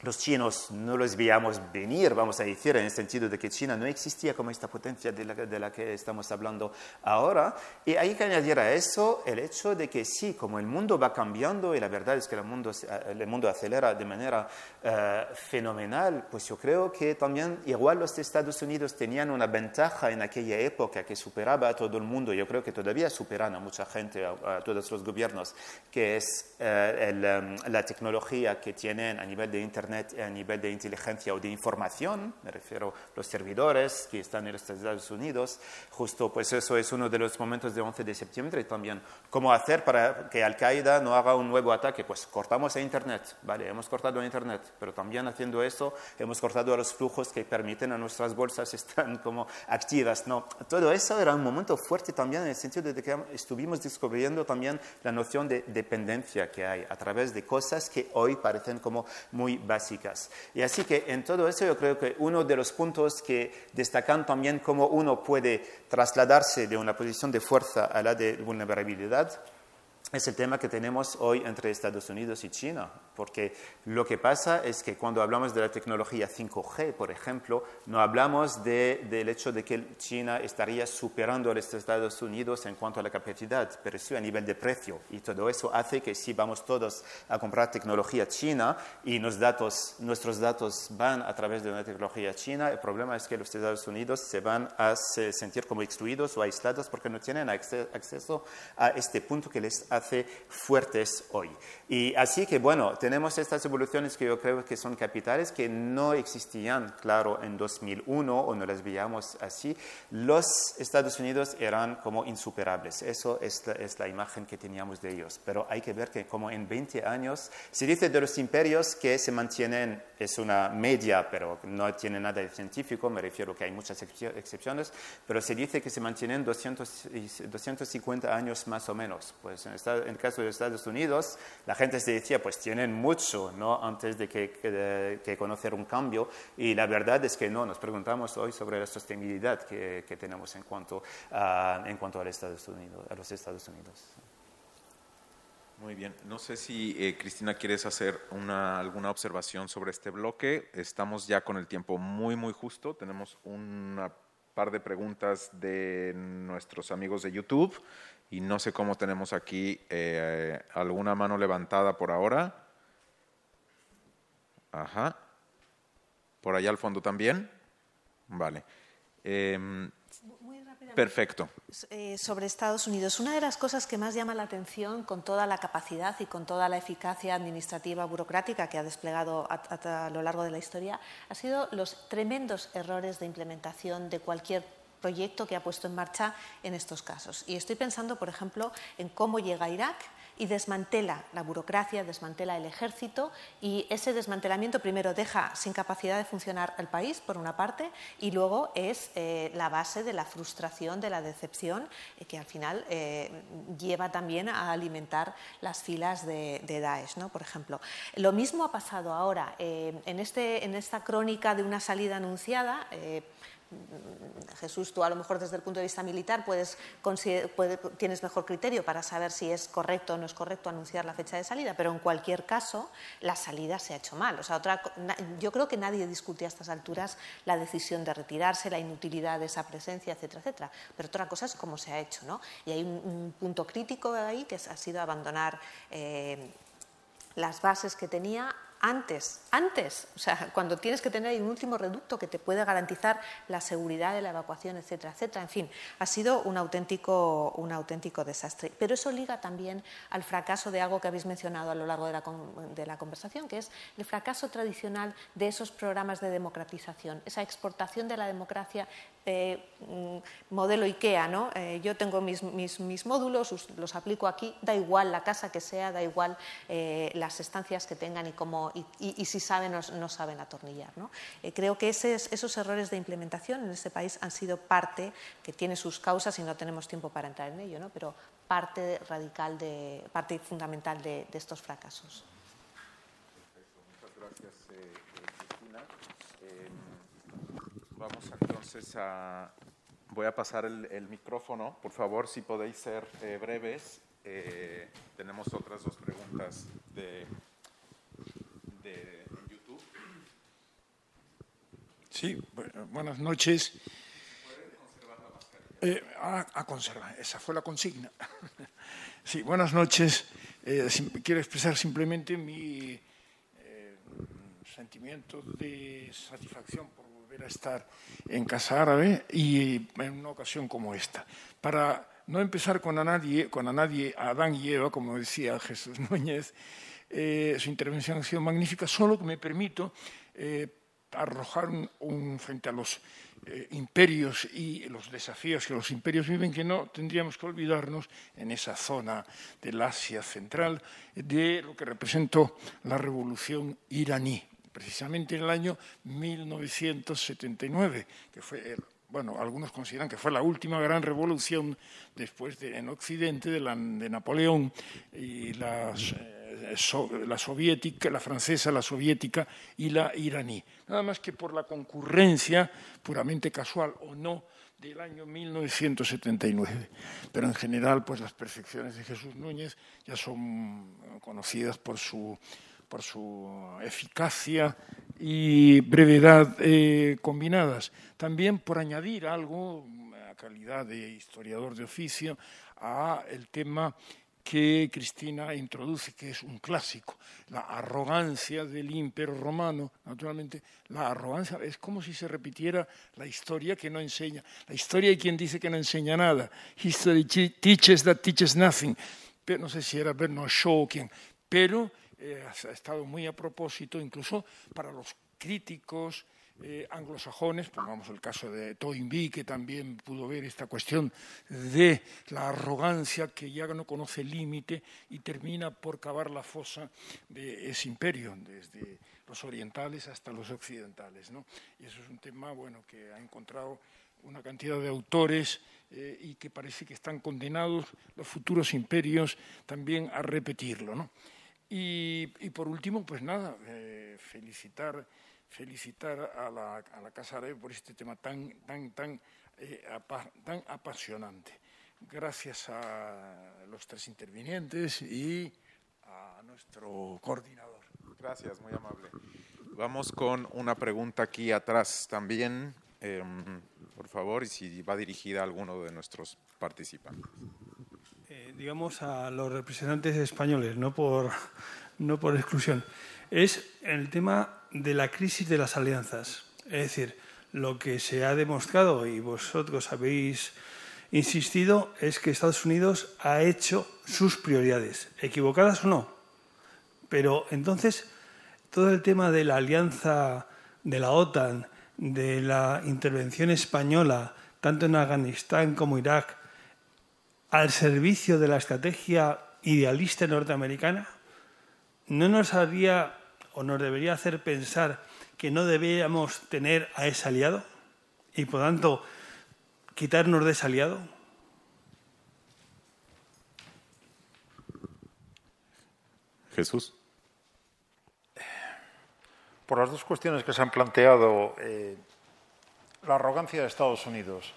los chinos no los veíamos venir, vamos a decir, en el sentido de que China no existía como esta potencia de la, que estamos hablando ahora. Y hay que añadir a eso el hecho de que sí, como el mundo va cambiando y la verdad es que el mundo, el mundo acelera de manera eh, fenomenal, pues yo creo que también igual los Estados Unidos tenían una ventaja en aquella época que superaba a todo el mundo, yo creo que todavía superan a mucha gente, a, todos los gobiernos, que es eh, em, la tecnología que tienen a nivel de Internet a nivel de inteligencia o de información, me refiero a los servidores que están en los Estados Unidos, justo pues eso es uno de los momentos de 11 de septiembre también. ¿Cómo hacer para que Al-Qaeda no haga un nuevo ataque? Pues cortamos a Internet, vale, hemos cortado a Internet, pero también haciendo eso hemos cortado a los flujos que permiten a nuestras bolsas estar como activas. No, todo eso era un momento fuerte también en el sentido de que estuvimos descubriendo también la noción de dependencia que hay a través de cosas que hoy parecen como muy básicas y así que en todo eso yo creo que uno de los puntos que destacan también cómo uno puede trasladarse de una posición de fuerza a la de vulnerabilidad es el tema que tenemos hoy entre Estados Unidos y China, porque lo que pasa es que cuando hablamos de la tecnología 5G, por ejemplo, no hablamos del hecho de que China estaría superando a los Estados Unidos en cuanto a la capacidad, pero sí a nivel de precio. Y todo eso hace que si vamos todos a comprar tecnología china y datos, nuestros datos van a través de una tecnología china, el problema es que los Estados Unidos se van a sentir como excluidos o aislados porque no tienen acceso a este punto que les hace hace fuertes hoy. Y así que, bueno, tenemos estas evoluciones que yo creo que son capitales, que no existían, claro, en 2001 o no las veíamos así. Los Estados Unidos eran como insuperables. Eso es la, es la imagen que teníamos de ellos. Pero hay que ver que como en 20 años, se dice de los imperios que se mantienen, es una media, pero no tiene nada de científico, me refiero que hay muchas excepciones, pero se dice que se mantienen 200, 250 años más o menos. Pues en el caso de Estados Unidos, la gente se decía, pues tienen mucho ¿no? antes de que, conocer un cambio. Y la verdad es que no, nos preguntamos hoy sobre la sostenibilidad que, tenemos en cuanto, a, en cuanto Estados Unidos, a los Estados Unidos. Muy bien. No sé si, eh, Cristina, quieres hacer una, alguna observación sobre este bloque. Estamos ya con el tiempo muy, muy justo. Tenemos una par de preguntas de nuestros amigos de YouTube y no sé cómo tenemos aquí eh, alguna mano levantada por ahora. Ajá. Por allá al fondo también. Vale. Em, perfecto. Eh, sobre Estados Unidos, una de las cosas que más llama la atención con toda la capacidad y con toda la eficacia administrativa burocrática que ha desplegado a lo largo de la historia ha sido los tremendos errores de implementación de cualquier proyecto que ha puesto en marcha en estos casos. Y estoy pensando, por ejemplo, en cómo llega a Irak y desmantela la burocracia, desmantela el ejército y ese desmantelamiento primero deja sin capacidad de funcionar al país, por una parte, y luego es eh, la base de la frustración, de la decepción, eh, que al final eh, lleva también a alimentar las filas de, Daesh, ¿no? por ejemplo. Lo mismo ha pasado ahora en, este, en esta crónica de una salida anunciada. Jesús, tú a lo mejor desde el punto de vista militar puedes, tienes mejor criterio para saber si es correcto o no es correcto anunciar la fecha de salida, pero en cualquier caso la salida se ha hecho mal. O sea, otra, yo creo que nadie discute a estas alturas la decisión de retirarse, la inutilidad de esa presencia, etcétera, etcétera. Pero otra cosa es cómo se ha hecho, ¿no? Y hay un, punto crítico ahí que ha sido abandonar eh, las bases que tenía antes, antes, o sea, cuando tienes que tener un último reducto que te puede garantizar la seguridad de la evacuación, etcétera, etcétera. En fin, ha sido un auténtico, un auténtico desastre. Pero eso liga también al fracaso de algo que habéis mencionado a lo largo de la, de la conversación, que es el fracaso tradicional de esos programas de democratización, esa exportación de la democracia eh, mm, modelo IKEA, ¿no? Eh, yo tengo mis, módulos, los aplico aquí, da igual la casa que sea, da igual eh, las estancias que tengan y, cómo, y, si saben o no saben atornillar. ¿no? creo que esos errores de implementación en este país han sido parte, que tiene sus causas y no tenemos tiempo para entrar en ello, ¿no? pero parte radical, de, parte fundamental de, estos fracasos. Muchas gracias, eh, Cristina. Em, vamos entonces a... Voy a pasar el, micrófono. Por favor, si podéis ser eh, breves. Eh, tenemos otras dos preguntas de, de YouTube. Sí, buenas noches. Eh, a, conservar, esa fue la consigna. sí, buenas noches. Eh, quiero expresar simplemente mi sentimiento de satisfacción por a estar en Casa Árabe y en una ocasión como esta. Para no empezar con a nadie, con a nadie, Adán y Eva, como decía Jesús Núñez, su intervención ha sido magnífica, solo que me permito arrojar un, frente a los eh, imperios y los desafíos que los imperios viven, que no tendríamos que olvidarnos en esa zona del Asia central de lo que representó la revolución iraní, precisamente en el año 1979, que fue bueno, algunos consideran que fue la última gran revolución después de, en Occidente de, la, de Napoleón y eh, la soviética, la francesa, la soviética y la iraní. Nada más que por la concurrencia puramente casual o no del año 1979. Pero en general, pues las perfecciones de Jesús Núñez ya son conocidas por su, por su eficacia y brevedad eh, combinadas. También por añadir algo, a calidad de historiador de oficio, a el tema que Cristina introduce, que es un clásico, la arrogancia del imperio romano. Naturalmente, la arrogancia es como si se repitiera la historia que no enseña. La historia hay quien dice que no enseña nada. History teaches that teaches nothing. Pero, no sé si era Bernard Shaw quien, pero eh, ha estado muy a propósito, incluso para los críticos eh, anglosajones, pongamos el caso de Toynbee, que también pudo ver esta cuestión de la arrogancia que ya no conoce límite y termina por cavar la fosa de ese imperio, desde los orientales hasta los occidentales. ¿no? Y eso es un tema bueno, que ha encontrado una cantidad de autores eh, y que parece que están condenados los futuros imperios también a repetirlo. ¿no? Y, por último, pues nada, eh, felicitar, felicitar a la, a la Casa Árabe por este tema tan, tan, tan, eh, tan apasionante. Gracias a los tres intervinientes y a nuestro coordinador. Gracias, muy amable. Vamos con una pregunta aquí atrás también, em, por favor, y si va dirigida a alguno de nuestros participantes. Eh, digamos, a los representantes españoles, no por, no por exclusión, es el tema de la crisis de las alianzas. Es decir, lo que se ha demostrado y vosotros habéis insistido es que Estados Unidos ha hecho sus prioridades, equivocadas o no. Pero entonces, todo el tema de la alianza de la OTAN, de la intervención española, tanto en Afganistán como Irak, al servicio de la estrategia idealista norteamericana, ¿no nos haría o nos debería hacer pensar que no deberíamos tener a ese aliado y por tanto quitarnos de ese aliado? Jesús. Por las dos cuestiones que se han planteado, eh, la arrogancia de Estados Unidos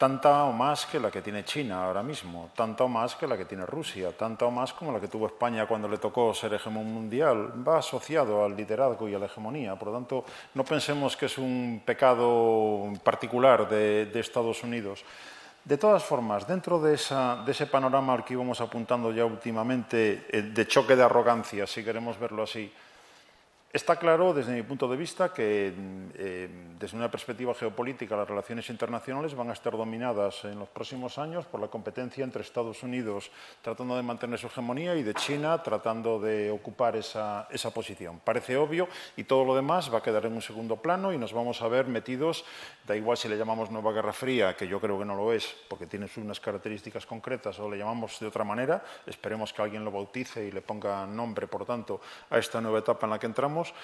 tanta o más que la que tiene China ahora mismo, tanta o más que la que tiene Rusia, tanta o más como la que tuvo España cuando le tocó ser hegemón mundial, va asociado al liderazgo y a la hegemonía. Por lo tanto, no pensemos que es un pecado particular de, Estados Unidos. De todas formas, dentro de, de, ese panorama al que íbamos apuntando ya últimamente, eh, de choque de arrogancia, si queremos verlo así, Está claro, desde mi punto de vista, que eh, desde una perspectiva geopolítica las relaciones internacionales van a estar dominadas en los próximos años por la competencia entre Estados Unidos tratando de mantener su hegemonía y de China tratando de ocupar esa, esa posición. Parece obvio y todo lo demás va a quedar en un segundo plano y nos vamos a ver metidos, da igual si le llamamos nueva guerra fría, que yo creo que no lo es, porque tiene unas características concretas, o le llamamos de otra manera, esperemos que alguien lo bautice y le ponga nombre, por tanto, a esta nueva etapa en la que entramos estamos,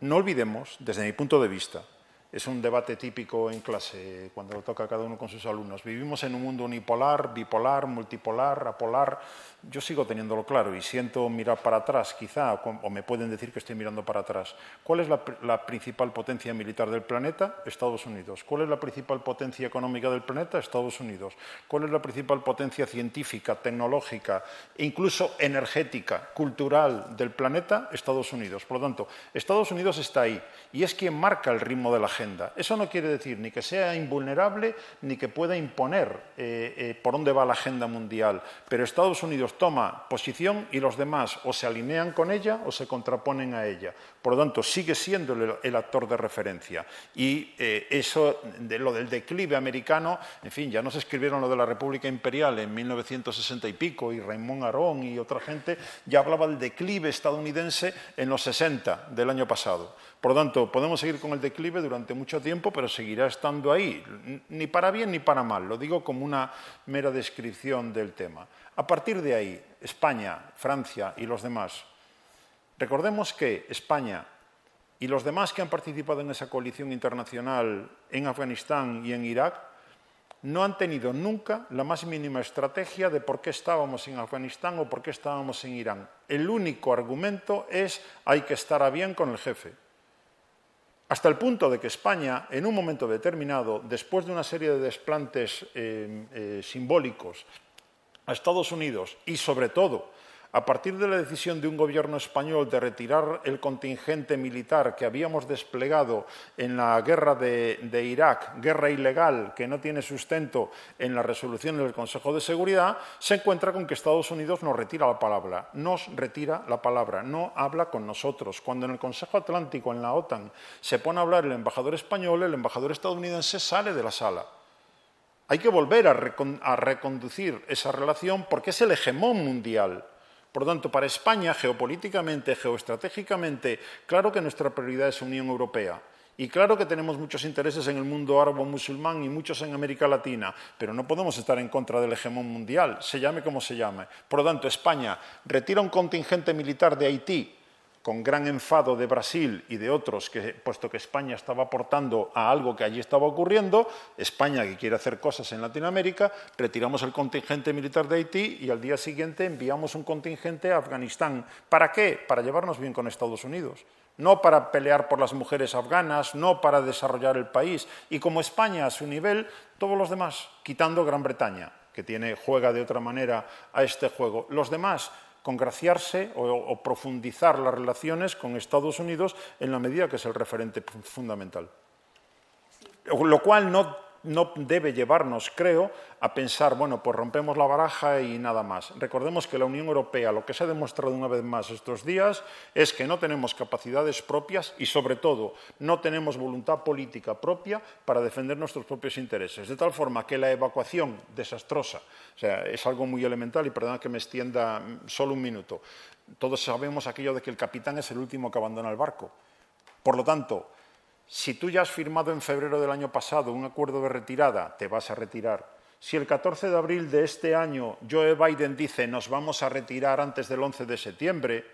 no olvidemos, desde mi punto de vista, es un debate típico en clase, cuando lo toca cada uno con sus alumnos. Vivimos en un mundo unipolar, bipolar, multipolar, apolar, Yo sigo teniéndolo claro y siento mirar para atrás, quizá, o me pueden decir que estoy mirando para atrás. ¿Cuál es la, principal potencia militar del planeta? Estados Unidos. ¿Cuál es la principal potencia económica del planeta? Estados Unidos. ¿Cuál es la principal potencia científica, tecnológica, incluso energética, cultural del planeta? Estados Unidos. Por lo tanto, Estados Unidos está ahí y es quien marca el ritmo de la agenda. Eso no quiere decir ni que sea invulnerable ni que pueda imponer eh, eh, por dónde va la agenda mundial, pero Estados Unidos toma posición y los demás o se alinean con ella o se contraponen a ella. Por lo tanto, sigue siendo el, actor de referencia. Y eh, eso, de lo del declive americano, en fin, ya nos escribieron lo de la República Imperial en 1960 y pico, y Raymond Aron y otra gente ya hablaba del declive estadounidense en los 60 del año pasado. Por lo tanto, podemos seguir con el declive durante mucho tiempo, pero seguirá estando ahí, ni para bien ni para mal. Lo digo como una mera descripción del tema. A partir de ahí, España, Francia y los demás, recordemos que España y los demás que han participado en esa coalición internacional en Afganistán y en Irak no han tenido nunca la más mínima estrategia de por qué estábamos en Afganistán o por qué estábamos en Irán. El único argumento es hay que estar a bien con el jefe hasta el punto de que España, en un momento determinado, después de una serie de desplantes eh, eh, simbólicos a Estados Unidos y, sobre todo, a partir de la decisión de un gobierno español de retirar el contingente militar que habíamos desplegado en la guerra de, Irak, guerra ilegal que no tiene sustento en la resolución del Consejo de Seguridad, se encuentra con que Estados Unidos nos retira la palabra, nos retira la palabra, no habla con nosotros. Cuando en el Consejo Atlántico, en la OTAN, se pone a hablar el embajador español, el embajador estadounidense sale de la sala. Hay que volver a reconducir esa relación porque es el hegemón mundial. Por lo tanto, para España, geopolíticamente, geoestratégicamente, claro que nuestra prioridad es Unión Europea. Y claro que tenemos muchos intereses en el mundo árabe-musulmán y muchos en América Latina, pero no podemos estar en contra del hegemón mundial, se llame como se llame. Por lo tanto, España retira un contingente militar de Haití con gran enfado de Brasil y de otros, que, puesto que España estaba aportando a algo que allí estaba ocurriendo, España que quiere hacer cosas en Latinoamérica, retiramos el contingente militar de Haití y al día siguiente enviamos un contingente a Afganistán. ¿Para qué? Para llevarnos bien con Estados Unidos no para pelear por las mujeres afganas, no para desarrollar el país. Y como España a su nivel, todos los demás, quitando Gran Bretaña, que tiene, juega de otra manera a este juego. Los demás congraciarse o, profundizar las relaciones con Estados Unidos en la medida que es el referente fundamental. Lo cual no no debe llevarnos, creo, a pensar, bueno, pues rompemos la baraja y nada más. Recordemos que la Unión Europea, lo que se ha demostrado una vez más estos días, es que no tenemos capacidades propias y, sobre todo, no tenemos voluntad política propia para defender nuestros propios intereses. De tal forma que la evacuación desastrosa, o sea, es algo muy elemental y perdona que me extienda solo un minuto. Todos sabemos aquello de que el capitán es el último que abandona el barco. Por lo tanto, si tú ya has firmado en febrero del año pasado un acuerdo de retirada, te vas a retirar. Si el 14 de abril de este año Joe Biden dice nos vamos a retirar antes del 11 de septiembre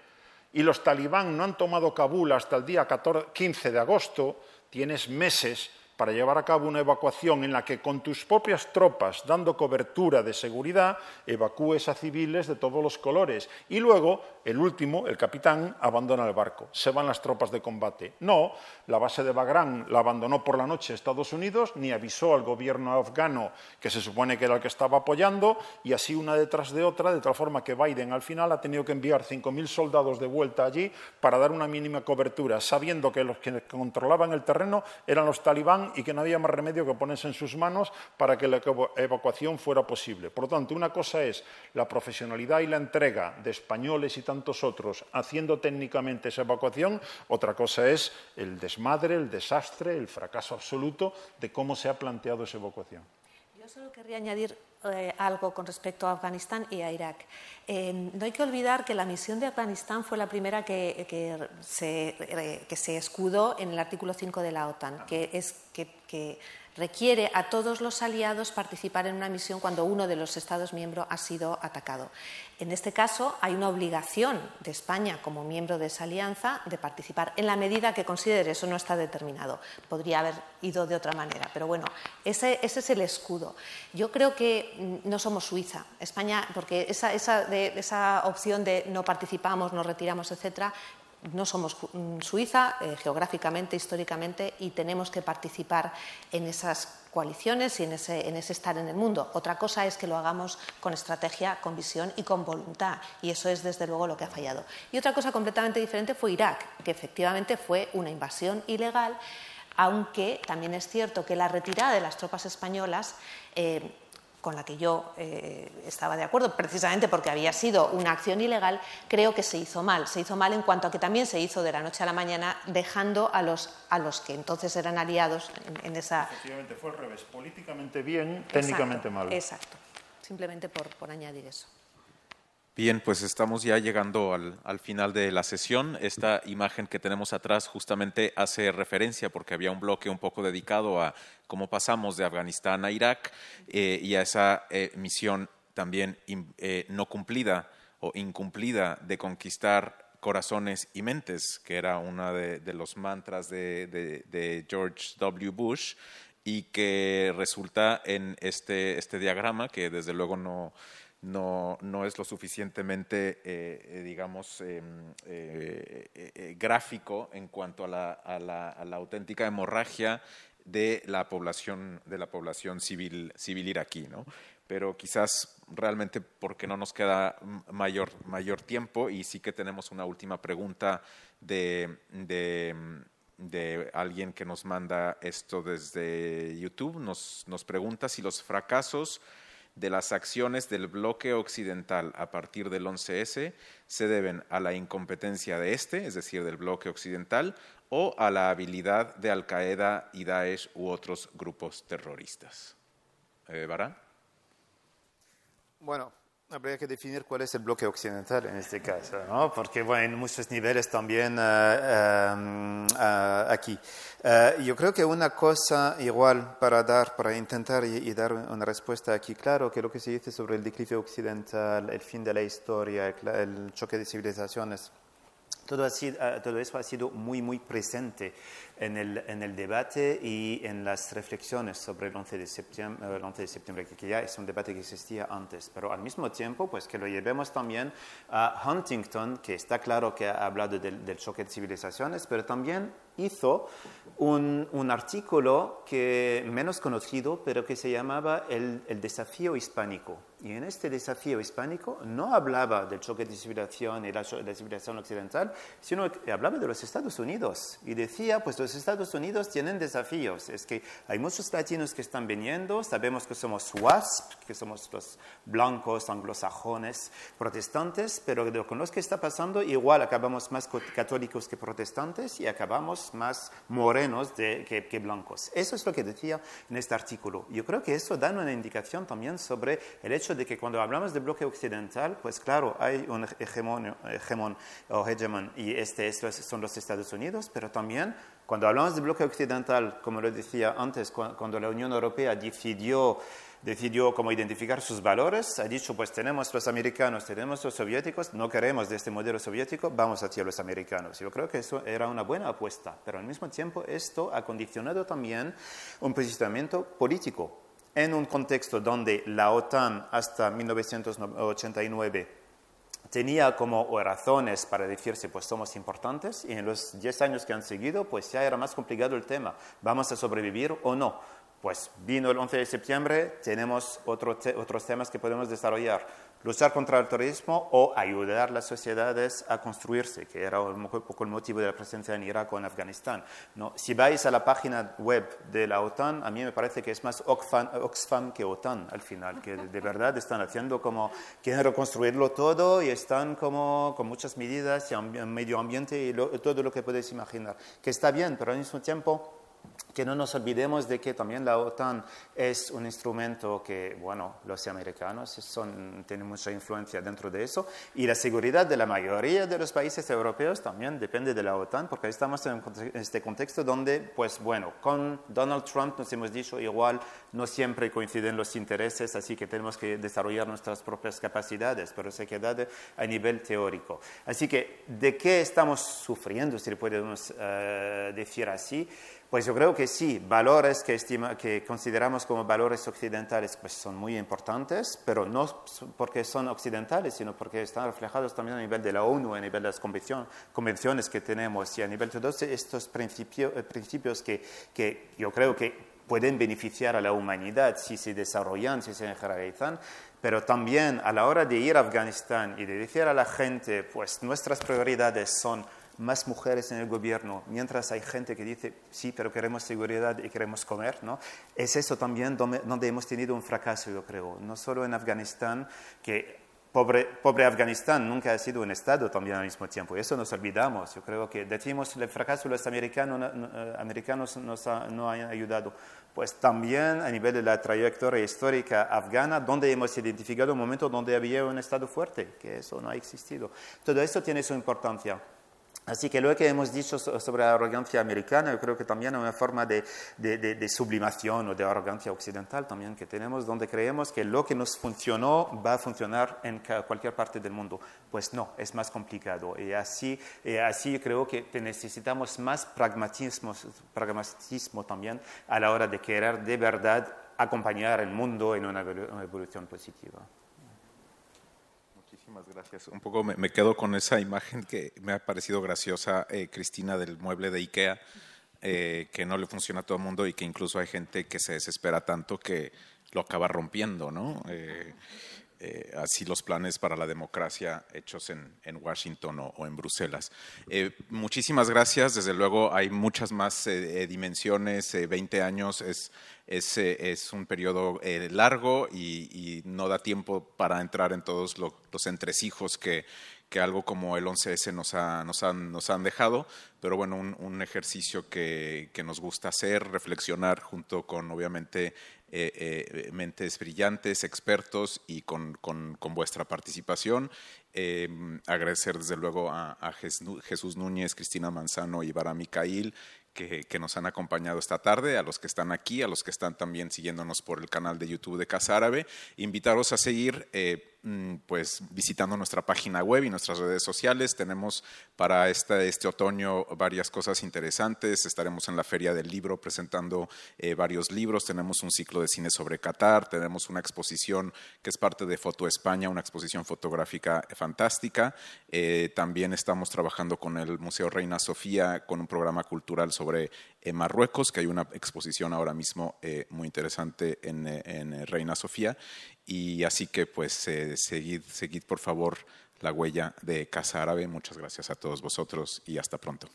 y los talibán no han tomado Kabul hasta el día 15 de agosto, tienes meses para llevar a cabo una evacuación en la que con tus propias tropas, dando cobertura de seguridad, evacúes a civiles de todos los colores. Y luego, el último, el capitán, abandona el barco. Se van las tropas de combate. No, la base de Bagrán la abandonó por la noche Estados Unidos, ni avisó al gobierno afgano, que se supone que era el que estaba apoyando, y así una detrás de otra, de tal forma que Biden al final ha tenido que enviar 5.000 soldados de vuelta allí para dar una mínima cobertura, sabiendo que los que controlaban el terreno eran los talibán y que no había más remedio que ponerse en sus manos para que la evacuación fuera posible. Por lo tanto, una cosa es la profesionalidad y la entrega de españoles y tantos otros haciendo técnicamente esa evacuación, otra cosa es el desmadre, el desastre, el fracaso absoluto de cómo se ha planteado esa evacuación. Yo solo querría añadir eh, algo con respecto a Afganistán y a Irak. Eh, no hay que olvidar que la misión de Afganistán fue la primera que, que, se, que se, escudó en el artículo 5 de la OTAN, que es que requiere a todos los aliados participar en una misión cuando uno de los Estados miembros ha sido atacado. En este caso, hay una obligación de España como miembro de esa alianza de participar en la medida que considere, eso no está determinado, podría haber ido de otra manera, pero bueno, ese, es el escudo. Yo creo que mm, no somos Suiza, España, porque esa, esa opción de no participamos, nos retiramos, etcétera, no somos mm, Suiza eh, geográficamente, históricamente, y tenemos que participar en esas coaliciones y en ese, estar en el mundo. Otra cosa es que lo hagamos con estrategia, con visión y con voluntad, y eso es desde luego lo que ha fallado. Y otra cosa completamente diferente fue Irak, que efectivamente fue una invasión ilegal, aunque también es cierto que la retirada de las tropas españolas eh, con la que yo eh, estaba de acuerdo, precisamente porque había sido una acción ilegal, creo que se hizo mal. Se hizo mal en cuanto a que también se hizo de la noche a la mañana, dejando a los, a los que entonces eran aliados en, esa. Efectivamente, fue al revés. Políticamente bien, técnicamente mal. Exacto. Simplemente por, por añadir eso. Bien, pues estamos ya llegando al, final de la sesión. Esta imagen que tenemos atrás justamente hace referencia, porque había un bloque un poco dedicado a cómo pasamos de Afganistán a Irak eh, y a esa eh, misión también eh, no cumplida o incumplida de conquistar corazones y mentes, que era uno de, los mantras de, George W. Bush y que resulta en este, este diagrama que desde luego no no, no es lo suficientemente, digamos, em, gráfico en cuanto a la, auténtica hemorragia de la población, de la población civil, civil iraquí. ¿no? Pero quizás realmente porque no nos queda mayor, mayor tiempo y sí que tenemos una última pregunta de, de, alguien que nos manda esto desde YouTube. Nos, nos pregunta si los fracasos de las acciones del bloque occidental a partir del 11S se deben a la incompetencia de este, es decir, del bloque occidental, o a la habilidad de Al Qaeda y Daesh u otros grupos terroristas. Eh, Bueno, Habría que definir cuál es el bloque occidental en este caso, ¿no? porque bueno, en muchos niveles también uh, uh, aquí. Uh, yo creo que una cosa igual para dar, para intentar y, y, dar una respuesta aquí, claro que lo que se dice sobre el declive occidental, el fin de la historia, el, el choque de civilizaciones, todo, así, todo, eso ha sido muy, muy presente en el, en el, debate y en las reflexiones sobre el 11 de septiembre, el 11 de septiembre, que ya es un debate que existía antes, pero al mismo tiempo, pues que lo llevemos también a Huntington, que está claro que ha hablado del, del choque de civilizaciones, pero también hizo un, un, artículo que menos conocido, pero que se llamaba el, el, desafío hispánico. Y en este desafío hispánico no hablaba del choque de civilización y la, la civilización occidental, sino que hablaba de los Estados Unidos. Y decía, pues los Estados Unidos tienen desafíos. Es que hay muchos latinos que están viniendo, sabemos que somos WASP, que somos los blancos, anglosajones, protestantes, pero con lo que está pasando, igual acabamos más católicos que protestantes y acabamos más morenos de, que, que, blancos. Eso es lo que decía en este artículo. Yo creo que eso da una indicación también sobre el hecho de que cuando hablamos de bloque occidental, pues claro, hay un hegemón, hegemón o hegemón y este son los Estados Unidos, pero también cuando hablamos de bloque occidental, como lo decía antes, cuando la Unión Europea decidió, decidió cómo identificar sus valores, ha dicho, pues tenemos los americanos, tenemos los soviéticos, no queremos de este modelo soviético, vamos hacia los americanos. Yo creo que eso era una buena apuesta, pero al mismo tiempo esto ha condicionado también un posicionamiento político en un contexto donde la OTAN hasta 1989 tenía como razones para decirse, pues somos importantes, y en los 10 años que han seguido, pues ya era más complicado el tema, ¿vamos a sobrevivir o no? Pues vino el 11 de septiembre, tenemos otros temas que podemos desarrollar luchar contra el terrorismo o ayudar a las sociedades a construirse, que era un poco el motivo de la presencia en Irak o en Afganistán. ¿no? Si vais a la página web de la OTAN, a mí me parece que es más Oxfam, que OTAN al final, que de verdad están haciendo como, quieren reconstruirlo todo y están como con muchas medidas y medio ambiente y todo lo que podéis imaginar, que está bien, pero al mismo tiempo que no nos olvidemos de que también la OTAN es un instrumento que, bueno, los americanos son, tienen mucha influencia dentro de eso y la seguridad de la mayoría de los países europeos también depende de la OTAN porque estamos en este contexto donde, pues bueno, con Donald Trump nos hemos dicho igual no siempre coinciden los intereses, así que tenemos que desarrollar nuestras propias capacidades, pero se queda a nivel teórico. Así que, ¿de qué estamos sufriendo, si le podemos uh, decir así? Pues yo creo que sí, valores que, estima, que consideramos como valores occidentales pues son muy importantes, pero no porque son occidentales, sino porque están reflejados también a nivel de la ONU, a nivel de las convenciones que tenemos y a nivel de todos estos principios, eh, principios que, que yo creo que pueden beneficiar a la humanidad si se desarrollan, si se generalizan, pero también a la hora de ir a Afganistán y de decir a la gente, pues nuestras prioridades son más mujeres en el gobierno, mientras hay gente que dice, sí, pero queremos seguridad y queremos comer, ¿no? Es eso también donde, hemos tenido un fracaso, yo creo, no solo en Afganistán, que Pobre, Afganistán nunca ha sido un Estado también al mismo tiempo. Eso nos olvidamos. Yo creo que decimos el fracaso de los americanos, eh, americanos nos no han ayudado. Pues también a nivel de la trayectoria histórica afgana, donde hemos identificado un momento donde había un Estado fuerte, que eso no ha existido. Todo eso tiene su importancia. Así que lo que hemos dicho sobre la arrogancia americana, yo creo que también es una forma de, sublimación o de arrogancia occidental también que tenemos, donde creemos que lo que nos funcionó va a funcionar en cualquier parte del mundo. Pues no, es más complicado. Y así, así creo que necesitamos más pragmatismo, pragmatismo también a la hora de querer de verdad acompañar el mundo en una evolución positiva. Muchísimas gracias. Un poco me, quedo con esa imagen que me ha parecido graciosa, eh, Cristina, del mueble de IKEA, eh, que no le funciona a todo el mundo y que incluso hay gente que se desespera tanto que lo acaba rompiendo, ¿no? Eh, así los planes para la democracia hechos en, Washington o, en Bruselas. muchísimas gracias. Desde luego hay muchas más dimensiones. 20 años es es, eh, es un periodo eh, largo y, no da tiempo para entrar en todos los entresijos que, que algo como el 11S nos, ha, nos, han, nos han dejado, pero bueno, un, ejercicio que, que, nos gusta hacer, reflexionar junto con obviamente eh, mentes brillantes, expertos y con, con, con vuestra participación. agradecer desde luego a, Jesús Núñez, Cristina Manzano y Bara Micail, que, nos han acompañado esta tarde, a los que están aquí, a los que están también siguiéndonos por el canal de YouTube de Casa Árabe. Invitaros a seguir eh, pues visitando nuestra página web y nuestras redes sociales. Tenemos para este, otoño varias cosas interesantes. Estaremos en la Feria del Libro presentando eh, varios libros. Tenemos un ciclo de cine sobre Qatar. Tenemos una exposición que es parte de Foto España, una exposición fotográfica fantástica. Eh, también estamos trabajando con el Museo Reina Sofía con un programa cultural sobre eh, Marruecos, que hay una exposición ahora mismo muy interesante en Reina Sofía. Y así que pues eh, seguid, seguid por favor la huella de Casa Árabe. Muchas gracias a todos vosotros y hasta pronto.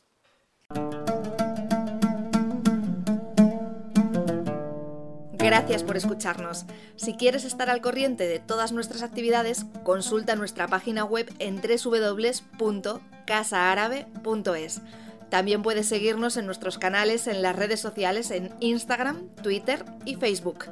Gracias por escucharnos. Si quieres estar al corriente de todas nuestras actividades, consulta nuestra página web en www.casaarabe.es. También puedes seguirnos en nuestros canales en las redes sociales en Instagram, Twitter y Facebook.